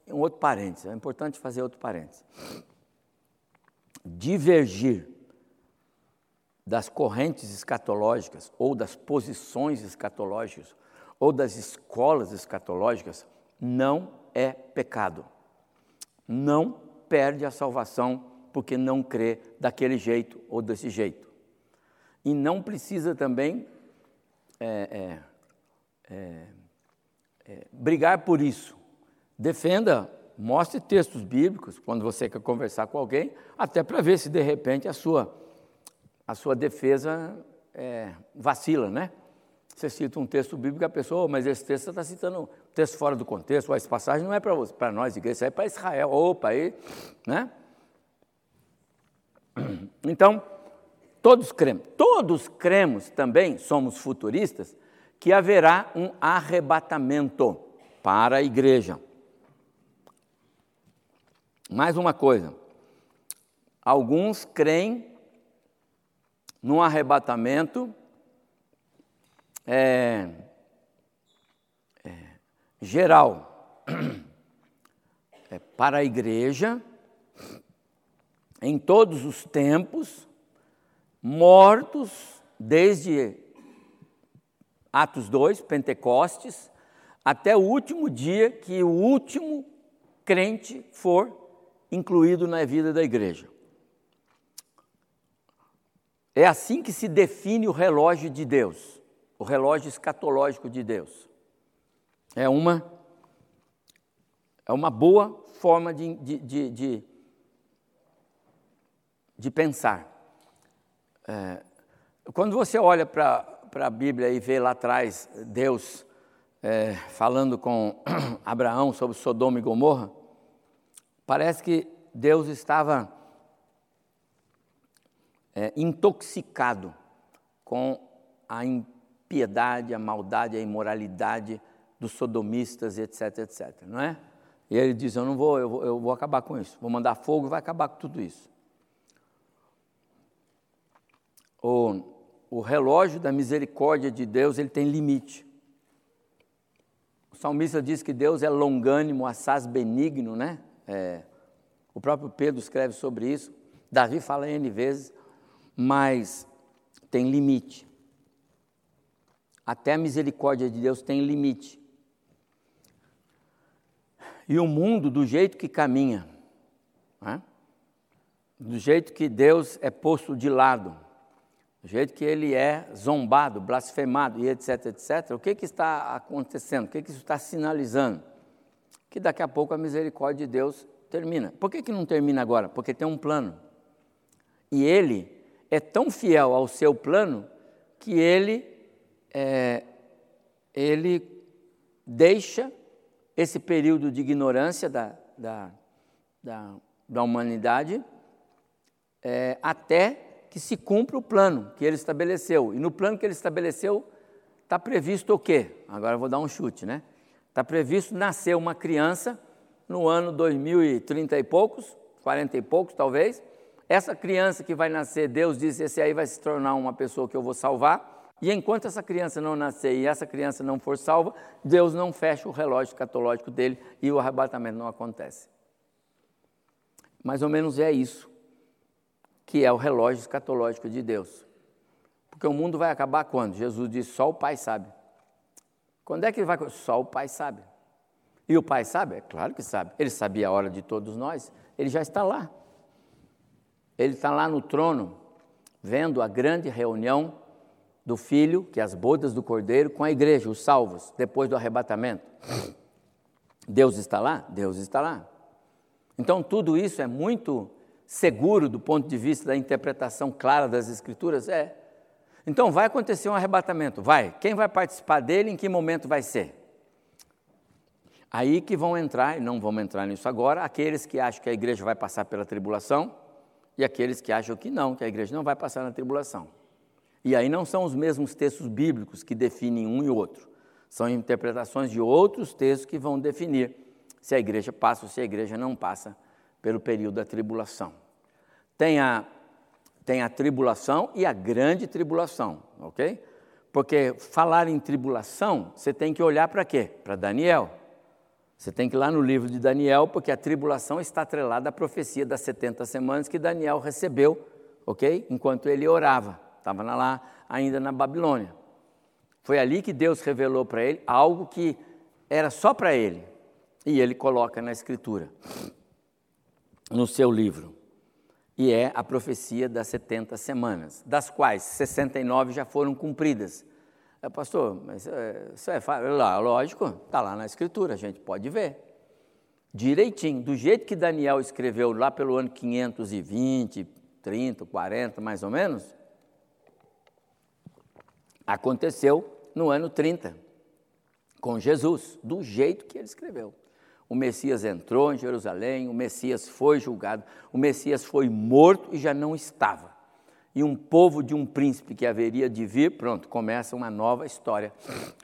um outro parênteses, é importante fazer outro parênteses. Divergir das correntes escatológicas ou das posições escatológicas ou das escolas escatológicas não é pecado. Não perde a salvação porque não crê daquele jeito ou desse jeito. E não precisa também é, é, é, é brigar por isso. Defenda, mostre textos bíblicos quando você quer conversar com alguém, até para ver se de repente a sua, a sua defesa é, vacila, né? Você cita um texto bíblico, a pessoa, oh, mas esse texto está citando um texto fora do contexto, essa passagem não é para nós, igreja, é para Israel, opa, aí, né? (clears throat) Então, todos cremos, todos cremos também, somos futuristas, que haverá um arrebatamento para a igreja. Mais uma coisa. Alguns creem num arrebatamento é, é, geral (clears throat) é, para a igreja em todos os tempos, mortos desde Atos 2, Pentecostes, até o último dia que o último crente for incluído na vida da igreja. É assim que se define o relógio de Deus, o relógio escatológico de Deus. É uma, é uma boa forma de, de, de, de, de pensar. É, quando você olha para a Bíblia e vê lá atrás Deus é, falando com (clears throat) Abraão sobre Sodoma e Gomorra, parece que Deus estava é, intoxicado com a impiedade, a maldade, a imoralidade dos sodomistas, etc, etc, não é? E ele diz: Eu não vou, eu vou, eu vou acabar com isso, vou mandar fogo e vai acabar com tudo isso. O, o relógio da misericórdia de Deus ele tem limite. O salmista diz que Deus é longânimo, assaz benigno, né? É, o próprio Pedro escreve sobre isso. Davi fala N vezes, mas tem limite. Até a misericórdia de Deus tem limite. E o mundo, do jeito que caminha, né? do jeito que Deus é posto de lado, do jeito que ele é zombado, blasfemado e etc, etc, o que, que está acontecendo? O que, que isso está sinalizando? Que daqui a pouco a misericórdia de Deus termina. Por que, que não termina agora? Porque tem um plano. E ele é tão fiel ao seu plano que ele, é, ele deixa esse período de ignorância da, da, da, da humanidade é, até que se cumpra o plano que ele estabeleceu. E no plano que ele estabeleceu está previsto o quê? Agora eu vou dar um chute, né? Está previsto nascer uma criança no ano 2030 e poucos, 40 e poucos talvez. Essa criança que vai nascer, Deus disse: esse aí vai se tornar uma pessoa que eu vou salvar. E enquanto essa criança não nascer e essa criança não for salva, Deus não fecha o relógio catológico dele e o arrebatamento não acontece. Mais ou menos é isso que é o relógio escatológico de Deus. Porque o mundo vai acabar quando? Jesus disse: só o Pai sabe. Quando é que ele vai? Só o Pai sabe. E o Pai sabe? É claro que sabe. Ele sabia a hora de todos nós. Ele já está lá. Ele está lá no trono, vendo a grande reunião do filho, que é as bodas do cordeiro, com a igreja, os salvos, depois do arrebatamento. Deus está lá? Deus está lá. Então, tudo isso é muito seguro do ponto de vista da interpretação clara das Escrituras? É. Então, vai acontecer um arrebatamento? Vai. Quem vai participar dele? Em que momento vai ser? Aí que vão entrar, e não vamos entrar nisso agora, aqueles que acham que a igreja vai passar pela tribulação e aqueles que acham que não, que a igreja não vai passar na tribulação. E aí não são os mesmos textos bíblicos que definem um e outro. São interpretações de outros textos que vão definir se a igreja passa ou se a igreja não passa pelo período da tribulação. Tem a, tem a tribulação e a grande tribulação, ok? Porque falar em tribulação, você tem que olhar para quê? Para Daniel. Você tem que ir lá no livro de Daniel, porque a tribulação está atrelada à profecia das 70 semanas que Daniel recebeu, ok? Enquanto ele orava estava lá ainda na Babilônia. Foi ali que Deus revelou para ele algo que era só para ele. E ele coloca na Escritura, no seu livro. E é a profecia das 70 semanas, das quais 69 já foram cumpridas. É, pastor, mas é, isso é lá, lógico, está lá na Escritura, a gente pode ver. Direitinho, do jeito que Daniel escreveu lá pelo ano 520, 30, 40, mais ou menos, Aconteceu no ano 30, com Jesus, do jeito que ele escreveu. O Messias entrou em Jerusalém, o Messias foi julgado, o Messias foi morto e já não estava. E um povo de um príncipe que haveria de vir, pronto, começa uma nova história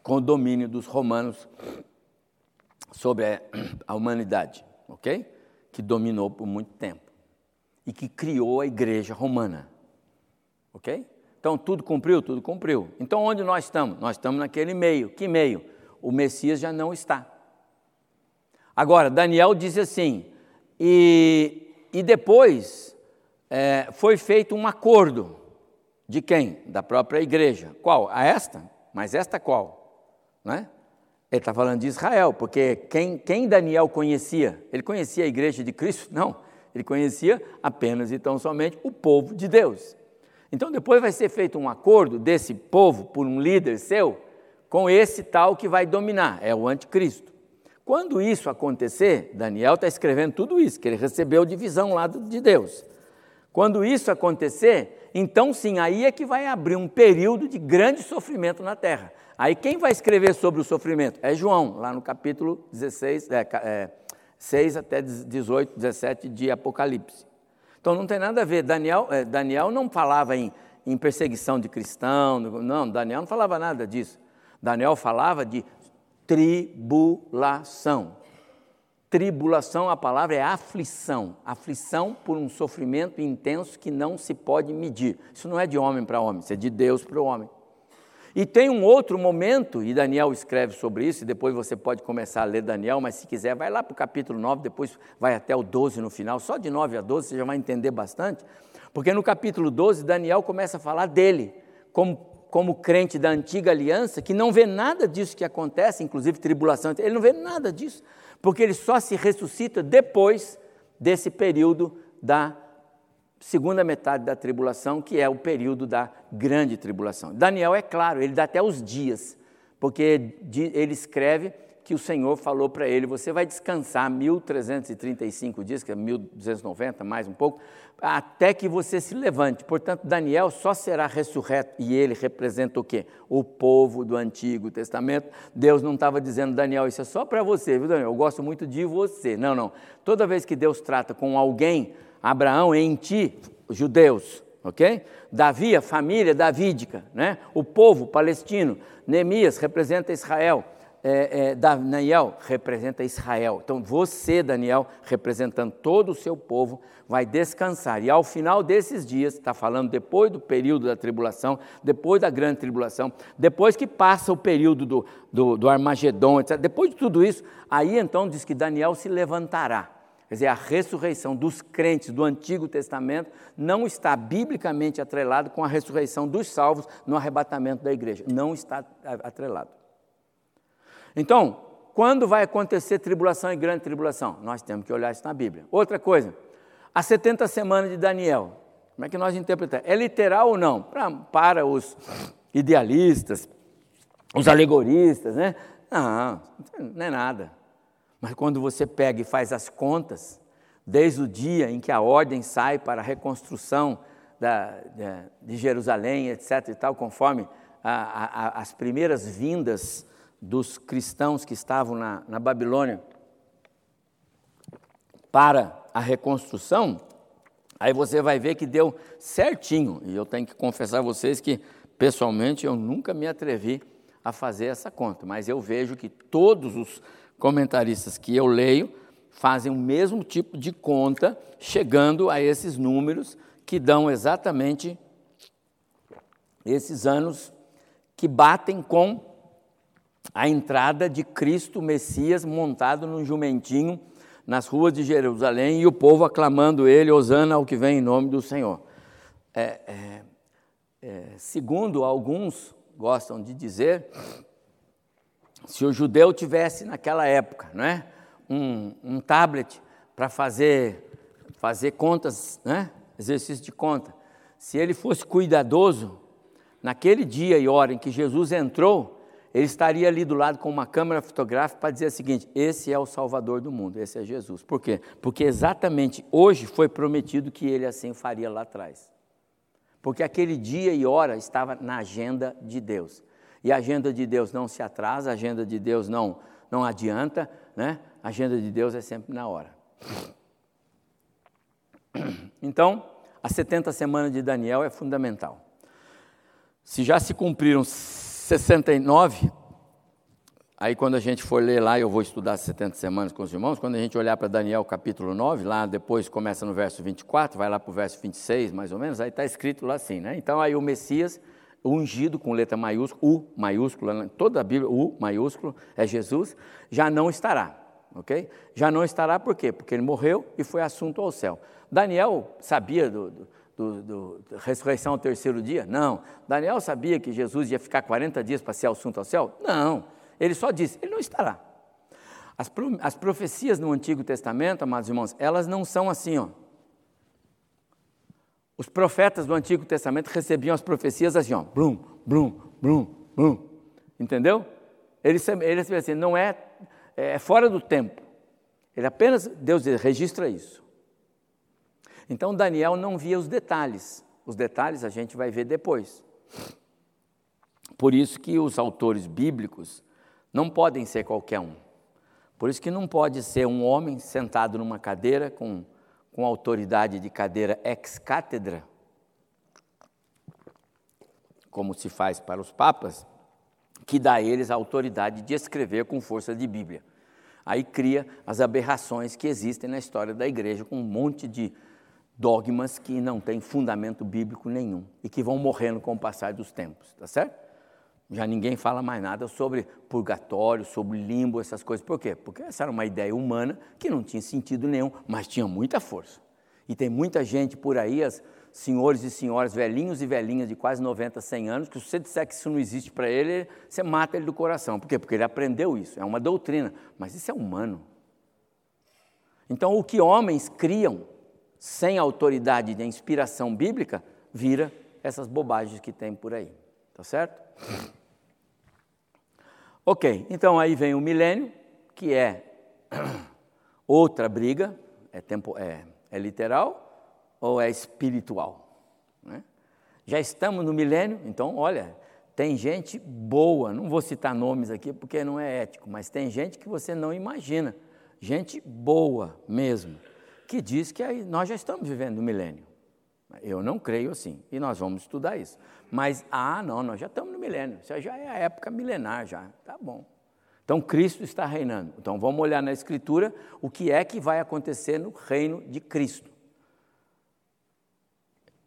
com o domínio dos romanos sobre a humanidade, ok? Que dominou por muito tempo e que criou a igreja romana, ok? Então, tudo cumpriu? Tudo cumpriu. Então, onde nós estamos? Nós estamos naquele meio. Que meio? O Messias já não está. Agora, Daniel diz assim, e, e depois é, foi feito um acordo. De quem? Da própria igreja. Qual? A esta? Mas esta qual? Não é? Ele está falando de Israel, porque quem, quem Daniel conhecia? Ele conhecia a igreja de Cristo? (laughs) Não. Ele conhecia apenas e tão somente o povo de Deus. Então depois vai ser feito um acordo desse povo por um líder seu com esse tal que vai dominar, é o anticristo. Quando isso acontecer, Daniel está escrevendo tudo isso, que ele recebeu de visão lá de Deus. Quando isso acontecer, então sim, aí é que vai abrir um período de grande sofrimento na terra. Aí quem vai escrever sobre o sofrimento? É João, lá no capítulo 16, é, é, 6 até 18, 17 de Apocalipse. Então não tem nada a ver. Daniel, é, Daniel não falava em, em perseguição de cristão, não, Daniel não falava nada disso. Daniel falava de tribulação. Tribulação, a palavra é aflição. Aflição por um sofrimento intenso que não se pode medir. Isso não é de homem para homem, isso é de Deus para o homem. E tem um outro momento, e Daniel escreve sobre isso, e depois você pode começar a ler Daniel, mas se quiser, vai lá para o capítulo 9, depois vai até o 12 no final, só de 9 a 12 você já vai entender bastante, porque no capítulo 12 Daniel começa a falar dele, como, como crente da antiga aliança, que não vê nada disso que acontece, inclusive tribulação, ele não vê nada disso, porque ele só se ressuscita depois desse período da segunda metade da tribulação, que é o período da grande tribulação. Daniel é claro, ele dá até os dias, porque ele escreve que o Senhor falou para ele: você vai descansar 1335 dias, que é 1290, mais um pouco, até que você se levante. Portanto, Daniel só será ressurreto e ele representa o quê? O povo do Antigo Testamento. Deus não estava dizendo, Daniel, isso é só para você, viu, Daniel? Eu gosto muito de você. Não, não. Toda vez que Deus trata com alguém, Abraão em ti, judeus, ok? Davi, a família davídica, né? o povo palestino. Neemias representa Israel. É, é, Daniel representa Israel. Então você, Daniel, representando todo o seu povo, vai descansar. E ao final desses dias, está falando depois do período da tribulação, depois da grande tribulação, depois que passa o período do, do, do Armagedon, etc. Depois de tudo isso, aí então diz que Daniel se levantará. Quer dizer, a ressurreição dos crentes do Antigo Testamento não está biblicamente atrelado com a ressurreição dos salvos no arrebatamento da igreja. Não está atrelado. Então, quando vai acontecer tribulação e grande tribulação? Nós temos que olhar isso na Bíblia. Outra coisa, as 70 semanas de Daniel. Como é que nós interpretamos? É literal ou não? Pra, para os idealistas, os alegoristas, né? Não, não é nada. Mas quando você pega e faz as contas, desde o dia em que a ordem sai para a reconstrução da, de, de Jerusalém, etc. e tal, conforme a, a, as primeiras vindas dos cristãos que estavam na, na Babilônia para a reconstrução, aí você vai ver que deu certinho. E eu tenho que confessar a vocês que, pessoalmente, eu nunca me atrevi a fazer essa conta, mas eu vejo que todos os comentaristas que eu leio fazem o mesmo tipo de conta, chegando a esses números que dão exatamente esses anos que batem com a entrada de Cristo Messias montado num jumentinho nas ruas de Jerusalém e o povo aclamando ele, Osana ao que vem em nome do Senhor. É, é, é, segundo alguns gostam de dizer, se o judeu tivesse naquela época né, um, um tablet para fazer, fazer contas, né, exercício de conta, se ele fosse cuidadoso, naquele dia e hora em que Jesus entrou, ele estaria ali do lado com uma câmera fotográfica para dizer o seguinte: esse é o Salvador do mundo, esse é Jesus. Por quê? Porque exatamente hoje foi prometido que ele assim faria lá atrás. Porque aquele dia e hora estava na agenda de Deus. E a agenda de Deus não se atrasa, a agenda de Deus não, não adianta, né? a agenda de Deus é sempre na hora. Então, as 70 semanas de Daniel é fundamental. Se já se cumpriram 69, aí quando a gente for ler lá, eu vou estudar 70 semanas com os irmãos, quando a gente olhar para Daniel capítulo 9, lá depois começa no verso 24, vai lá para o verso 26, mais ou menos, aí está escrito lá assim, né? Então aí o Messias ungido com letra maiúscula, U maiúscula, toda a Bíblia, U maiúsculo, é Jesus, já não estará, ok? Já não estará por quê? Porque ele morreu e foi assunto ao céu. Daniel sabia do, do, do, do ressurreição ao terceiro dia? Não. Daniel sabia que Jesus ia ficar 40 dias para ser assunto ao céu? Não. Ele só diz, ele não estará. As, as profecias no Antigo Testamento, amados irmãos, elas não são assim, ó. Os profetas do Antigo Testamento recebiam as profecias assim, ó, brum, brum, brum, brum. Entendeu? Eles, eles assim, não é, é fora do tempo. Ele apenas, Deus registra isso. Então Daniel não via os detalhes. Os detalhes a gente vai ver depois. Por isso que os autores bíblicos não podem ser qualquer um. Por isso que não pode ser um homem sentado numa cadeira com, com autoridade de cadeira ex cátedra, como se faz para os papas, que dá a eles a autoridade de escrever com força de Bíblia. Aí cria as aberrações que existem na história da igreja, com um monte de dogmas que não têm fundamento bíblico nenhum e que vão morrendo com o passar dos tempos, tá certo? Já ninguém fala mais nada sobre purgatório, sobre limbo, essas coisas. Por quê? Porque essa era uma ideia humana que não tinha sentido nenhum, mas tinha muita força. E tem muita gente por aí, as senhores e senhoras, velhinhos e velhinhas de quase 90, 100 anos, que se você disser que isso não existe para ele, você mata ele do coração. Por quê? Porque ele aprendeu isso, é uma doutrina. Mas isso é humano. Então, o que homens criam sem autoridade de inspiração bíblica, vira essas bobagens que tem por aí. Tá certo? (clears throat) Ok, então aí vem o milênio, que é (clears throat) outra briga, é, tempo, é, é literal ou é espiritual? Né? Já estamos no milênio, então, olha, tem gente boa, não vou citar nomes aqui porque não é ético, mas tem gente que você não imagina, gente boa mesmo, que diz que nós já estamos vivendo o milênio. Eu não creio assim, e nós vamos estudar isso. Mas, ah, não, nós já estamos no milênio, isso já é a época milenar, já, tá bom. Então, Cristo está reinando. Então, vamos olhar na Escritura o que é que vai acontecer no reino de Cristo.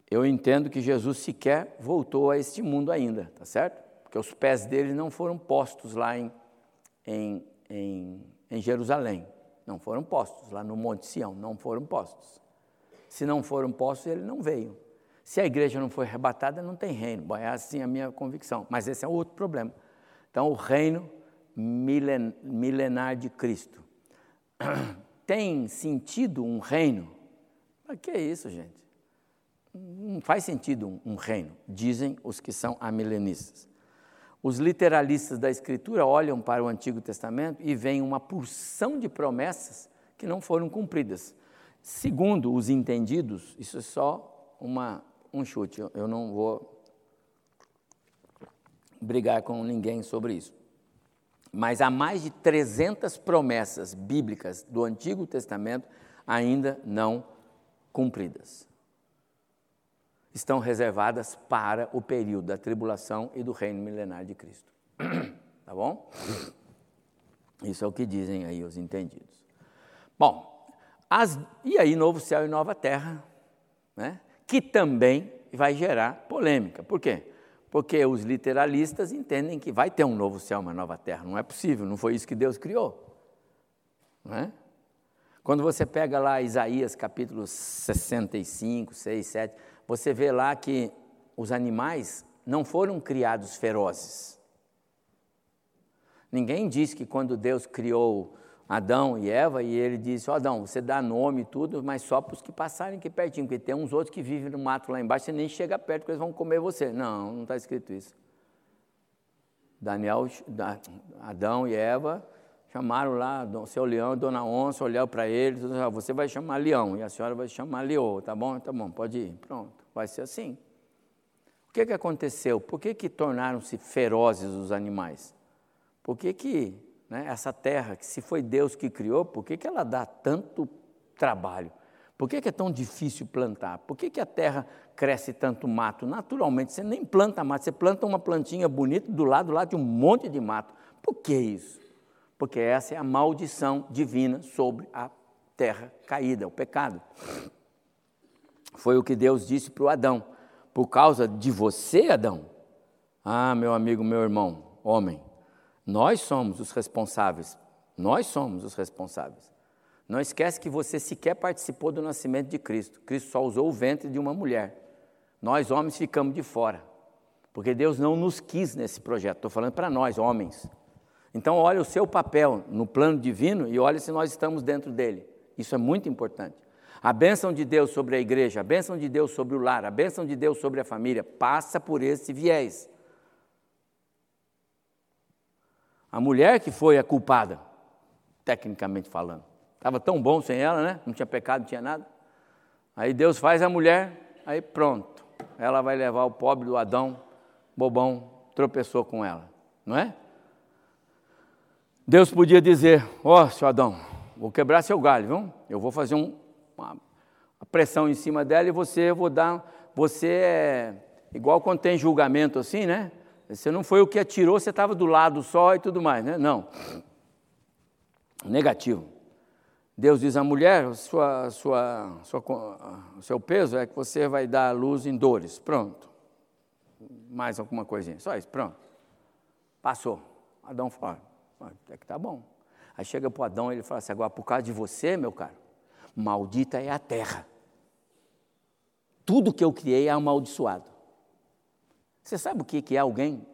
Eu entendo que Jesus sequer voltou a este mundo ainda, tá certo? Porque os pés dele não foram postos lá em, em, em, em Jerusalém. Não foram postos lá no Monte Sião, não foram postos. Se não foram postos, ele não veio. Se a igreja não foi arrebatada, não tem reino. Bom, é assim a minha convicção. Mas esse é outro problema. Então, o reino milen, milenar de Cristo. (clears throat) Tem sentido um reino? Para que é isso, gente? Não faz sentido um, um reino, dizem os que são amilenistas. Os literalistas da Escritura olham para o Antigo Testamento e veem uma porção de promessas que não foram cumpridas. Segundo os entendidos, isso é só uma, um chute, eu não vou brigar com ninguém sobre isso. Mas há mais de 300 promessas bíblicas do Antigo Testamento ainda não cumpridas estão reservadas para o período da tribulação e do reino milenar de Cristo. (clears throat) Tá bom? Isso é o que dizem aí os entendidos. Bom, as, e aí novo céu e nova terra, né? que também vai gerar polêmica. Por quê? Porque os literalistas entendem que vai ter um novo céu, uma nova terra. Não é possível, não foi isso que Deus criou. Não é? Quando você pega lá Isaías capítulo 65, 6, 7, você vê lá que os animais não foram criados ferozes. Ninguém diz que quando Deus criou Adão e Eva, e ele disse: oh, Adão, você dá nome e tudo, mas só para os que passarem aqui pertinho, porque tem uns outros que vivem no mato lá embaixo, você nem chega perto, porque eles vão comer você. Não, não está escrito isso. Daniel, Adão e Eva chamaram lá seu leão e dona onça, olharam para eles, você vai chamar leão e a senhora vai chamar leão, tá bom? Tá bom, pode ir, pronto, vai ser assim. O que, que aconteceu? Por que, que tornaram-se ferozes os animais? Por que, que né, essa terra, que se foi Deus que criou, por que, que ela dá tanto trabalho? Por que, que é tão difícil plantar? Por que, que a terra cresce tanto mato? Naturalmente, você nem planta mato, você planta uma plantinha bonita do lado lá de um monte de mato. Por que isso? Porque essa é a maldição divina sobre a terra caída, o pecado. Foi o que Deus disse para o Adão: por causa de você, Adão. Ah, meu amigo, meu irmão, homem, nós somos os responsáveis. Nós somos os responsáveis. Não esquece que você sequer participou do nascimento de Cristo. Cristo só usou o ventre de uma mulher. Nós, homens, ficamos de fora. Porque Deus não nos quis nesse projeto. Estou falando para nós, homens. Então, olha o seu papel no plano divino e olha se nós estamos dentro dele. Isso é muito importante. A bênção de Deus sobre a igreja, a bênção de Deus sobre o lar, a bênção de Deus sobre a família, passa por esse viés. A mulher que foi a culpada, tecnicamente falando. Estava tão bom sem ela, né? Não tinha pecado, não tinha nada. Aí Deus faz a mulher, aí pronto. Ela vai levar o pobre do Adão, bobão, tropeçou com ela, não é? Deus podia dizer: Ó, oh, seu Adão, vou quebrar seu galho, viu? Eu vou fazer um, uma, pressão em cima dela e você, eu vou dar. Você é igual quando tem julgamento assim, né? Você não foi o que atirou, você estava do lado só e tudo mais, né? Não. Negativo. Deus diz à mulher: sua, sua, sua, o seu peso é que você vai dar a luz em dores. Pronto. Mais alguma coisinha. Só isso, pronto. Passou. Adão fala até que tá bom. Aí chega para Adão e ele fala assim: agora, por causa de você, meu caro, maldita é a terra. Tudo que eu criei é amaldiçoado. Você sabe o que é alguém,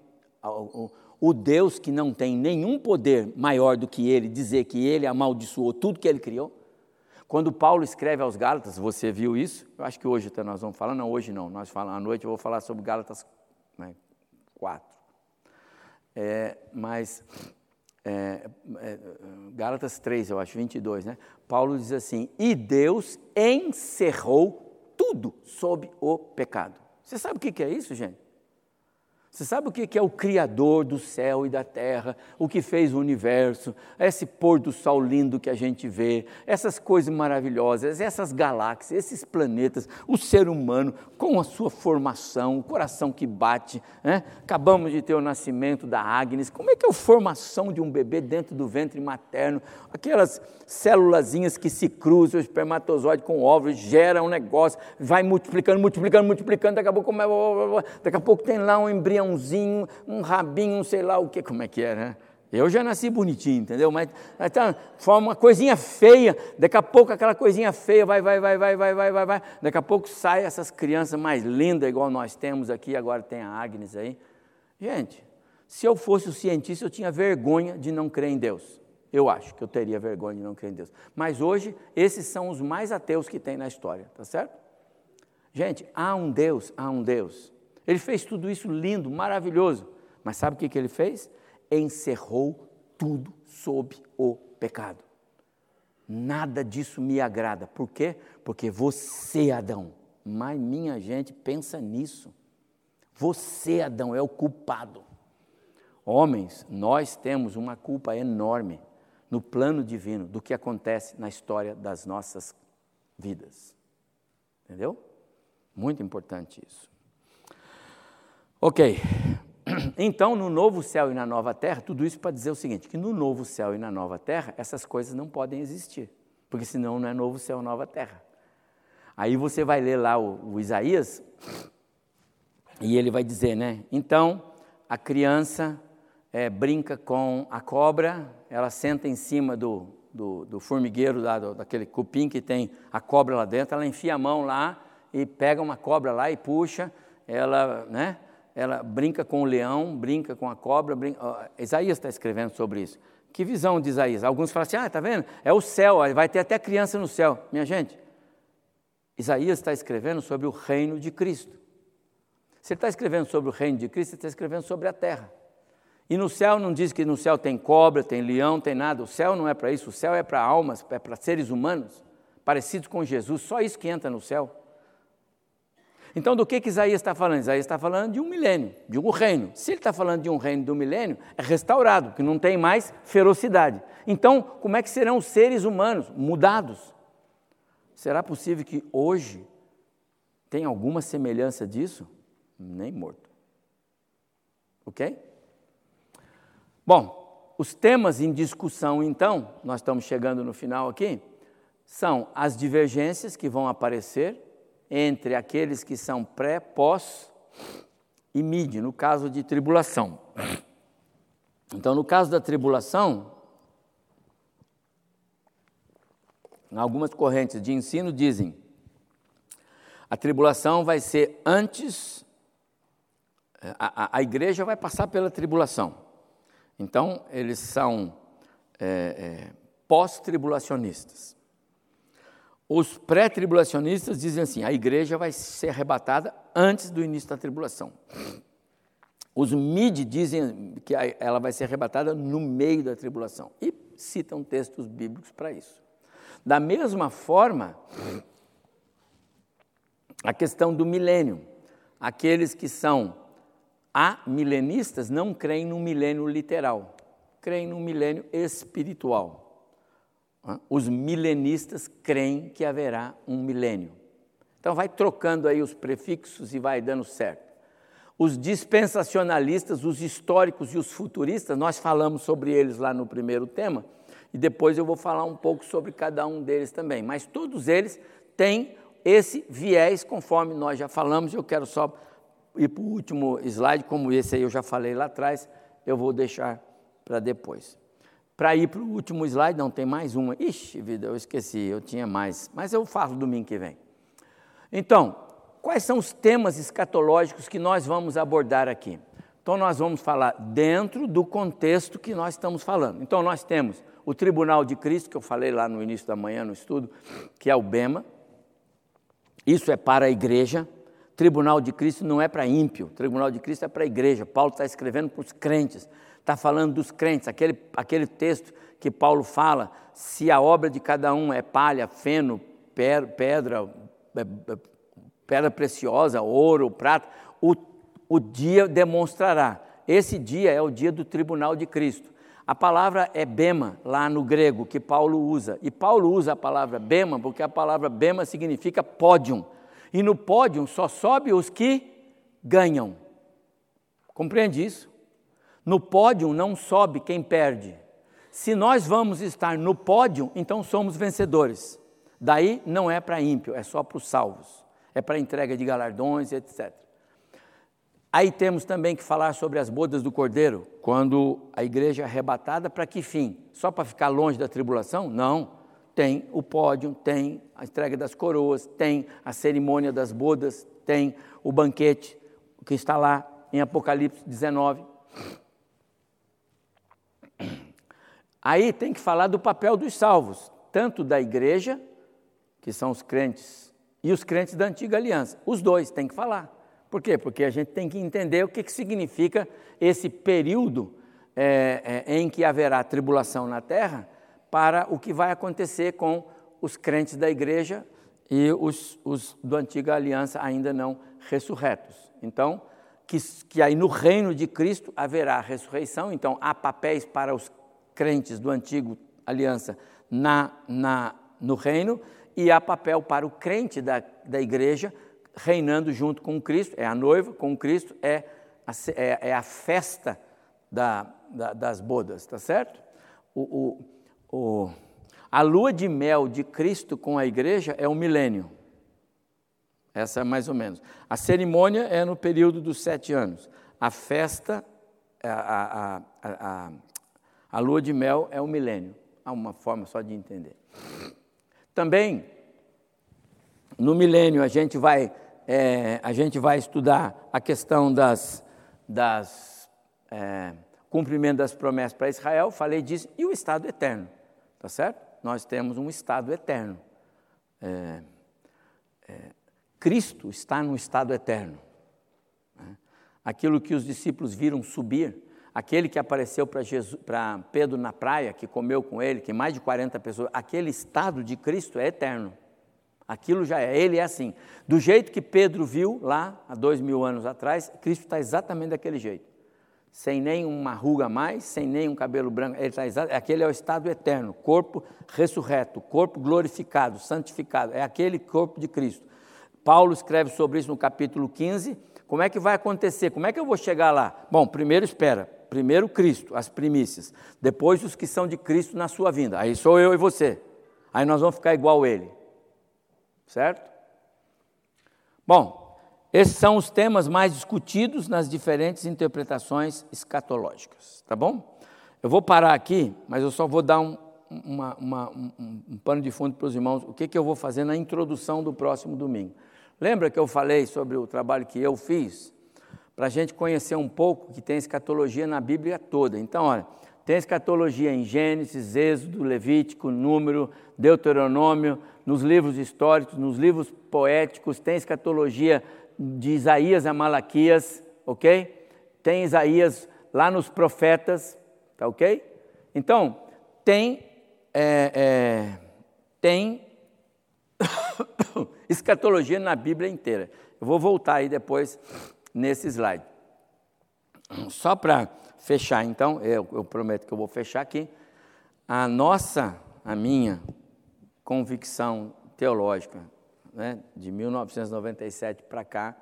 o Deus que não tem nenhum poder maior do que ele, dizer que ele amaldiçoou tudo que ele criou? Quando Paulo escreve aos Gálatas, você viu isso? Eu acho que hoje até nós vamos falar, não, hoje não, nós falamos à noite, eu vou falar sobre Gálatas né, 4. É, mas é, é, Gálatas 3, eu acho, 22, né? Paulo diz assim: E Deus encerrou tudo sob o pecado. Você sabe o que é isso, gente? Você sabe o que é o Criador do céu e da terra, o que fez o universo, esse pôr do sol lindo que a gente vê, essas coisas maravilhosas, essas galáxias, esses planetas, o ser humano com a sua formação, o coração que bate. Né? Acabamos de ter o nascimento da Agnes. Como é que é a formação de um bebê dentro do ventre materno? Aquelas célulazinhas que se cruzam, o espermatozoide com óvulos, gera um negócio, vai multiplicando, multiplicando, multiplicando, daqui a pouco, daqui a pouco tem lá um embrião embriãozinho, um rabinho, um sei lá o que, como é que é, né? Eu já nasci bonitinho, entendeu? Mas então, forma uma coisinha feia, daqui a pouco aquela coisinha feia vai, vai, vai, vai, vai, vai, vai, vai. Daqui a pouco sai essas crianças mais lindas, igual nós temos aqui, agora tem a Agnes aí. Gente, se eu fosse o cientista, eu tinha vergonha de não crer em Deus. Eu acho que eu teria vergonha de não crer em Deus. Mas hoje, esses são os mais ateus que tem na história, tá certo? Gente, há um Deus, há um Deus. Ele fez tudo isso lindo, maravilhoso. Mas sabe o que, que ele fez? Encerrou tudo sob o pecado. Nada disso me agrada. Por quê? Porque você, Adão, mas minha gente, pensa nisso. Você, Adão, é o culpado. Homens, nós temos uma culpa enorme no plano divino do que acontece na história das nossas vidas. Entendeu? Muito importante isso. Ok. (clears throat) Então, no novo céu e na nova terra, tudo isso para dizer o seguinte: que no novo céu e na nova terra, essas coisas não podem existir, porque senão não é novo céu nova terra. Aí você vai ler lá o, o Isaías, e ele vai dizer, né? Então, a criança é, brinca com a cobra, ela senta em cima do, do, do formigueiro, lá, do, daquele cupim que tem a cobra lá dentro, ela enfia a mão lá e pega uma cobra lá e puxa, ela, né? Ela brinca com o leão, brinca com a cobra. Brinca... Isaías está escrevendo sobre isso. Que visão de Isaías? Alguns falam assim: ah, está vendo? É o céu, vai ter até criança no céu. Minha gente, Isaías está escrevendo sobre o reino de Cristo. Se ele está escrevendo sobre o reino de Cristo, ele está escrevendo sobre a terra. E no céu não diz que no céu tem cobra, tem leão, tem nada. O céu não é para isso, o céu é para almas, é para seres humanos, parecidos com Jesus. Só isso que entra no céu. Então, do que, que Isaías está falando? Isaías está falando de um milênio, de um reino. Se ele está falando de um reino do milênio, é restaurado, que não tem mais ferocidade. Então, como é que serão os seres humanos mudados? Será possível que hoje tenha alguma semelhança disso? Nem morto. Ok? Bom, os temas em discussão, então, nós estamos chegando no final aqui, são as divergências que vão aparecer entre aqueles que são pré, pós e mid, no caso de tribulação. Então, no caso da tribulação, algumas correntes de ensino dizem a tribulação vai ser antes, a, a, a igreja vai passar pela tribulação. Então, eles são é, é, pós-tribulacionistas. Os pré-tribulacionistas dizem assim: a igreja vai ser arrebatada antes do início da tribulação. Os mid dizem que ela vai ser arrebatada no meio da tribulação e citam textos bíblicos para isso. Da mesma forma, a questão do milênio. Aqueles que são amilenistas não creem no milênio literal, creem no milênio espiritual. Os milenistas creem que haverá um milênio. Então vai trocando aí os prefixos e vai dando certo. Os dispensacionalistas, os históricos e os futuristas, nós falamos sobre eles lá no primeiro tema, e depois eu vou falar um pouco sobre cada um deles também. Mas todos eles têm esse viés, conforme nós já falamos, eu quero só ir para o último slide, como esse aí eu já falei lá atrás, eu vou deixar para depois. Para ir para o último slide, não, tem mais uma. Ixi, vida, eu esqueci, eu tinha mais, mas eu falo domingo que vem. Então, quais são os temas escatológicos que nós vamos abordar aqui? Então, nós vamos falar dentro do contexto que nós estamos falando. Então, nós temos o Tribunal de Cristo, que eu falei lá no início da manhã no estudo, que é o BEMA. Isso é para a igreja. Tribunal de Cristo não é para ímpio, Tribunal de Cristo é para a igreja. Paulo está escrevendo para os crentes, está falando dos crentes, aquele, aquele texto que Paulo fala: se a obra de cada um é palha, feno, pedra, é, é, pedra preciosa, ouro, prata, o, o dia demonstrará. Esse dia é o dia do tribunal de Cristo. A palavra é bema, lá no grego, que Paulo usa. E Paulo usa a palavra bema porque a palavra bema significa pódium. E no pódium só sobe os que ganham. Compreende isso? No pódium não sobe quem perde. Se nós vamos estar no pódio, então somos vencedores. Daí não é para ímpio, é só para os salvos. É para entrega de galardões, etc. Aí temos também que falar sobre as bodas do Cordeiro, quando a igreja é arrebatada, para que fim? Só para ficar longe da tribulação? Não. Tem o pódio, tem a entrega das coroas, tem a cerimônia das bodas, tem o banquete, que está lá em Apocalipse 19. Aí tem que falar do papel dos salvos, tanto da igreja, que são os crentes, e os crentes da antiga aliança. Os dois tem que falar. Por quê? Porque a gente tem que entender o que, que significa esse período é, é, em que haverá tribulação na terra para o que vai acontecer com os crentes da igreja e os, os do antiga aliança ainda não ressurretos. Então, que, que aí no reino de Cristo haverá ressurreição, então há papéis para os crentes do antigo aliança na, na, no reino e há papel para o crente da, da igreja reinando junto com Cristo, é a noiva com Cristo, é a, é, é a festa da, da, das bodas, tá certo? O, o, o, a lua de mel de Cristo com a igreja é o milênio. Essa é mais ou menos. A cerimônia é no período dos sete anos. A festa, a, a, a, a, lua de mel é o milênio. Há uma forma só de entender. Também, no milênio, a gente vai é, a gente vai estudar a questão das, das é, cumprimento das promessas para Israel, falei disso, e o estado eterno, tá certo? Nós temos um estado eterno. É, é Cristo está no estado eterno. Né? Aquilo que os discípulos viram subir, aquele que apareceu para Pedro na praia, que comeu com ele, que mais de 40 pessoas, aquele estado de Cristo é eterno. Aquilo já é, ele é assim. Do jeito que Pedro viu lá, há dois mil anos atrás, Cristo está exatamente daquele jeito. Sem nenhuma ruga a mais, sem nenhum cabelo branco. Ele está exatamente, aquele é o estado eterno, corpo ressurreto, corpo glorificado, santificado. É aquele corpo de Cristo. Paulo escreve sobre isso no capítulo 15. Como é que vai acontecer? Como é que eu vou chegar lá? Bom, primeiro espera. Primeiro Cristo, as primícias. Depois os que são de Cristo na sua vinda. Aí sou eu e você. Aí nós vamos ficar igual a ele certo? Bom, esses são os temas mais discutidos nas diferentes interpretações escatológicas, tá bom? Eu vou parar aqui, mas eu só vou dar um, uma, uma, um, um pano de fundo para os irmãos, o que, que eu vou fazer na introdução do próximo domingo. Lembra que eu falei sobre o trabalho que eu fiz para a gente conhecer um pouco que tem escatologia na Bíblia toda. Então, olha, tem escatologia em Gênesis, Êxodo, Levítico, Número, Deuteronômio, nos livros históricos, nos livros poéticos, tem escatologia de Isaías a Malaquias, ok? Tem Isaías lá nos profetas, tá ok? Então, tem, é, é, tem (coughs) escatologia na Bíblia inteira. Eu vou voltar aí depois nesse slide. Só para fechar, então, eu, eu prometo que eu vou fechar aqui. A nossa, a minha convicção teológica, né, de 1997 para cá,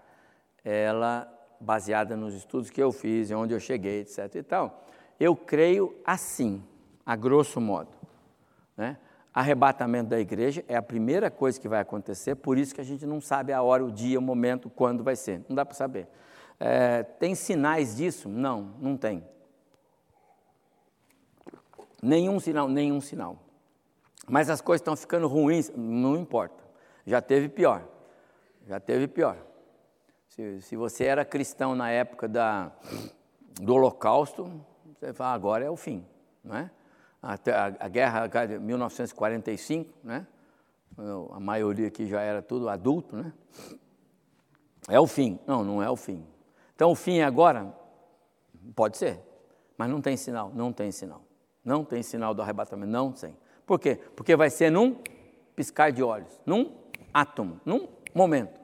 ela baseada nos estudos que eu fiz, onde eu cheguei, etc. e tal, eu creio assim, a grosso modo. Né? Arrebatamento da igreja é a primeira coisa que vai acontecer, por isso que a gente não sabe a hora, o dia, o momento, quando vai ser. Não dá para saber. É, tem sinais disso? Não, não tem. Nenhum sinal, nenhum sinal. Mas as coisas estão ficando ruins, não importa. Já teve pior. Já teve pior. Se, se você era cristão na época da, do Holocausto, você fala, agora é o fim, não é? Até a, a guerra de 1945, né? A maioria aqui já era tudo adulto, né? É o fim. Não, não é o fim. Então o fim é agora? Pode ser, mas não tem sinal, não tem sinal. Não tem sinal do arrebatamento, não tem. Por quê? Porque vai ser num piscar de olhos, num átomo, num momento.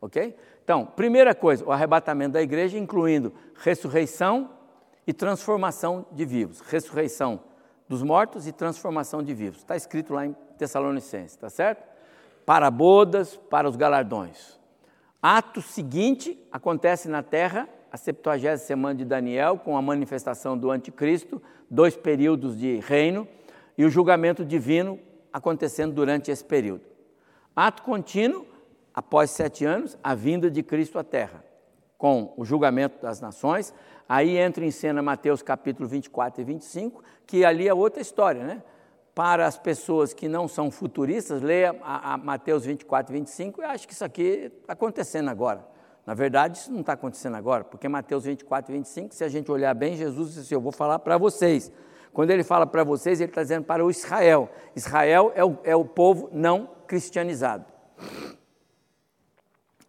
Ok? Então, primeira coisa, o arrebatamento da igreja, incluindo ressurreição e transformação de vivos. Ressurreição dos mortos e transformação de vivos. Está escrito lá em Tessalonicenses, está certo? Para bodas, para os galardões. Ato seguinte acontece na terra, a 70 semana de Daniel, com a manifestação do anticristo, dois períodos de reino e o julgamento divino acontecendo durante esse período. Ato contínuo, após sete anos, a vinda de Cristo à Terra, com o julgamento das nações. Aí entra em cena Mateus capítulo 24 e 25, que ali é outra história, né? Para as pessoas que não são futuristas, leia a, a Mateus 24 e 25 e acho que isso aqui está acontecendo agora. Na verdade, isso não está acontecendo agora, porque Mateus 24 e 25, se a gente olhar bem, Jesus disse assim, eu vou falar para vocês. Quando ele fala para vocês, ele está dizendo para o Israel. Israel é o, é o povo não cristianizado.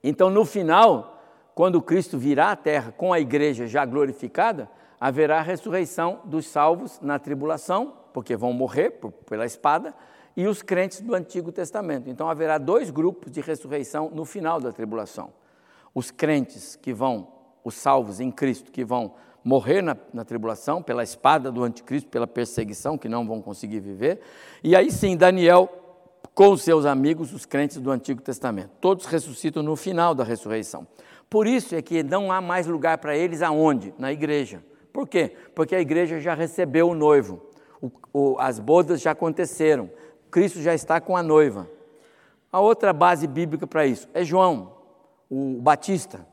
Então, no final, quando Cristo virá à terra com a igreja já glorificada, haverá ressurreição dos salvos na tribulação, porque vão morrer por, pela espada, e os crentes do Antigo Testamento. Então, haverá dois grupos de ressurreição no final da tribulação. Os crentes que vão, os salvos em Cristo, que vão morrer na, na, tribulação pela espada do anticristo, pela perseguição, que não vão conseguir viver. E aí sim, Daniel com os seus amigos, os crentes do Antigo Testamento. Todos ressuscitam no final da ressurreição. Por isso é que não há mais lugar para eles aonde? Na igreja. Por quê? Porque a igreja já recebeu o noivo, o, o, as bodas já aconteceram, Cristo já está com a noiva. A outra base bíblica para isso é João, o Batista.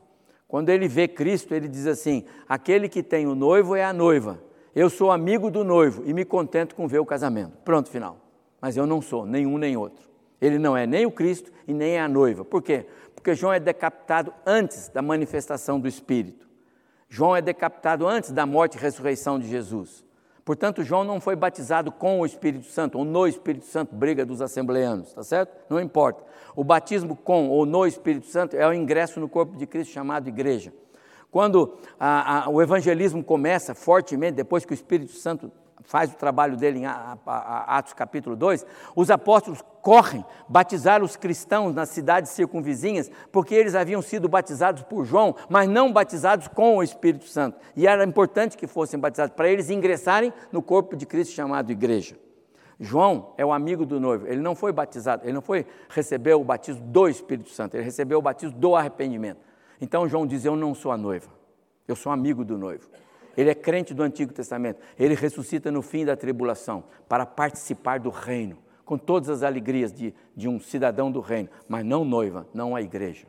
Quando ele vê Cristo, ele diz assim: aquele que tem o noivo é a noiva. Eu sou amigo do noivo e me contento com ver o casamento. Pronto, final mas eu não sou nenhum nem outro. Ele não é nem o Cristo e nem a noiva. Por quê? Porque João é decapitado antes da manifestação do Espírito. João é decapitado antes da morte e ressurreição de Jesus. Portanto, João não foi batizado com o Espírito Santo ou no Espírito Santo, briga dos assembleanos, tá certo? Não importa. O batismo com ou no Espírito Santo é o ingresso no corpo de Cristo chamado igreja. Quando a, a, o evangelismo começa fortemente, depois que o Espírito Santo faz o trabalho dele em Atos capítulo 2, os apóstolos correm batizar os cristãos nas cidades circunvizinhas, porque eles haviam sido batizados por João, mas não batizados com o Espírito Santo. E era importante que fossem batizados, para eles ingressarem no corpo de Cristo chamado igreja. João é o amigo do noivo, ele não foi batizado, ele não foi receber o batismo do Espírito Santo, ele recebeu o batismo do arrependimento. Então João diz: Eu não sou a noiva, eu sou amigo do noivo. Ele é crente do Antigo Testamento. Ele ressuscita no fim da tribulação para participar do reino, com todas as alegrias de, de um cidadão do reino, mas não noiva, não a igreja.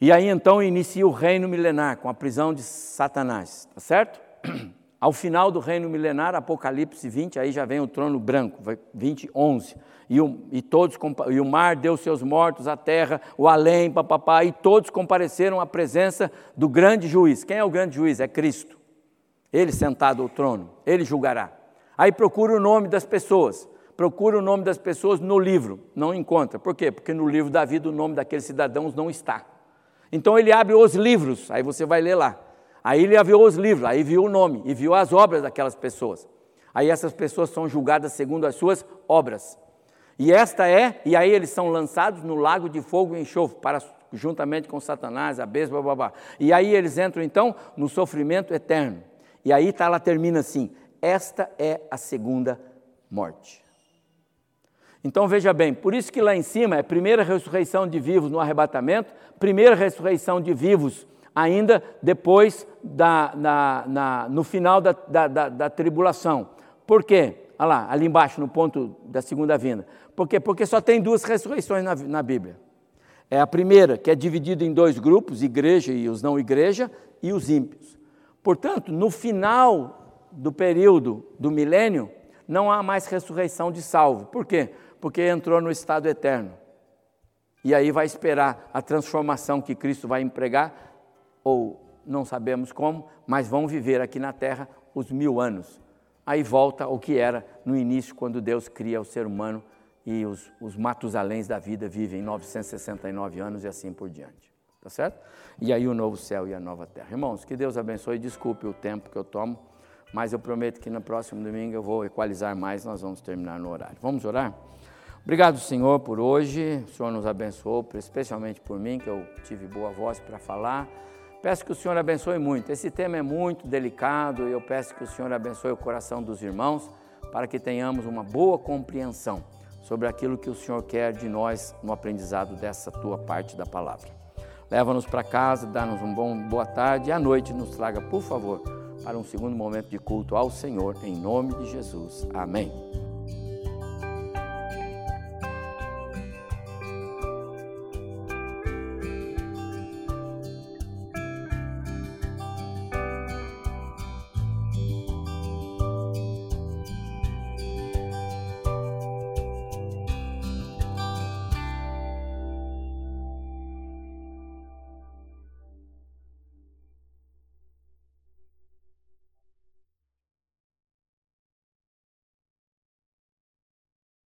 E aí então inicia o reino milenar com a prisão de Satanás, tá certo? (clears throat) Ao final do reino milenar, Apocalipse 20, aí já vem o trono branco, 20, 11. E, o, e, todos, e o mar deu seus mortos, a terra, o além, papapá, e todos compareceram à presença do grande juiz. Quem é o grande juiz? É Cristo. Ele sentado ao trono, ele julgará. Aí procura o nome das pessoas. Procura o nome das pessoas no livro, não encontra. Por quê? Porque no livro da vida o nome daqueles cidadãos não está. Então ele abre os livros, aí você vai ler lá. Aí ele viu os livros, aí viu o nome e viu as obras daquelas pessoas. Aí essas pessoas são julgadas segundo as suas obras. E esta é, e aí eles são lançados no lago de fogo e enxofre, para, juntamente com Satanás, a besta, babá. E aí eles entram então no sofrimento eterno. E aí tá, ela termina assim: esta é a segunda morte. Então veja bem, por isso que lá em cima é primeira ressurreição de vivos no arrebatamento, primeira ressurreição de vivos ainda depois da, na, na, no final da, da, da, da tribulação. Por quê? Olha lá, ali embaixo, no ponto da segunda vinda. Por quê? Porque só tem duas ressurreições na, na Bíblia. É a primeira, que é dividida em dois grupos, igreja e os não igreja, e os ímpios. Portanto, no final do período do milênio, não há mais ressurreição de salvo. Por quê? porque entrou no estado eterno. E aí vai esperar a transformação que Cristo vai empregar, ou não sabemos como, mas vão viver aqui na terra os mil anos. Aí volta ao que era no início, quando Deus cria o ser humano e os, os Matusaléns da vida vivem 969 anos e assim por diante. Tá certo? E aí o novo céu e a nova terra. Irmãos, que Deus abençoe. Desculpe o tempo que eu tomo, mas eu prometo que no próximo domingo eu vou equalizar mais. Nós vamos terminar no horário. Vamos orar? Obrigado, Senhor, por hoje. O Senhor nos abençoou, especialmente por mim, que eu tive boa voz para falar. Peço que o Senhor abençoe muito. Esse tema é muito delicado e eu peço que o Senhor abençoe o coração dos irmãos para que tenhamos uma boa compreensão sobre aquilo que o Senhor quer de nós no aprendizado dessa tua parte da palavra. Leva-nos para casa, dá-nos um bom boa tarde e à noite nos traga, por favor, para um segundo momento de culto ao Senhor, em nome de Jesus. Amém.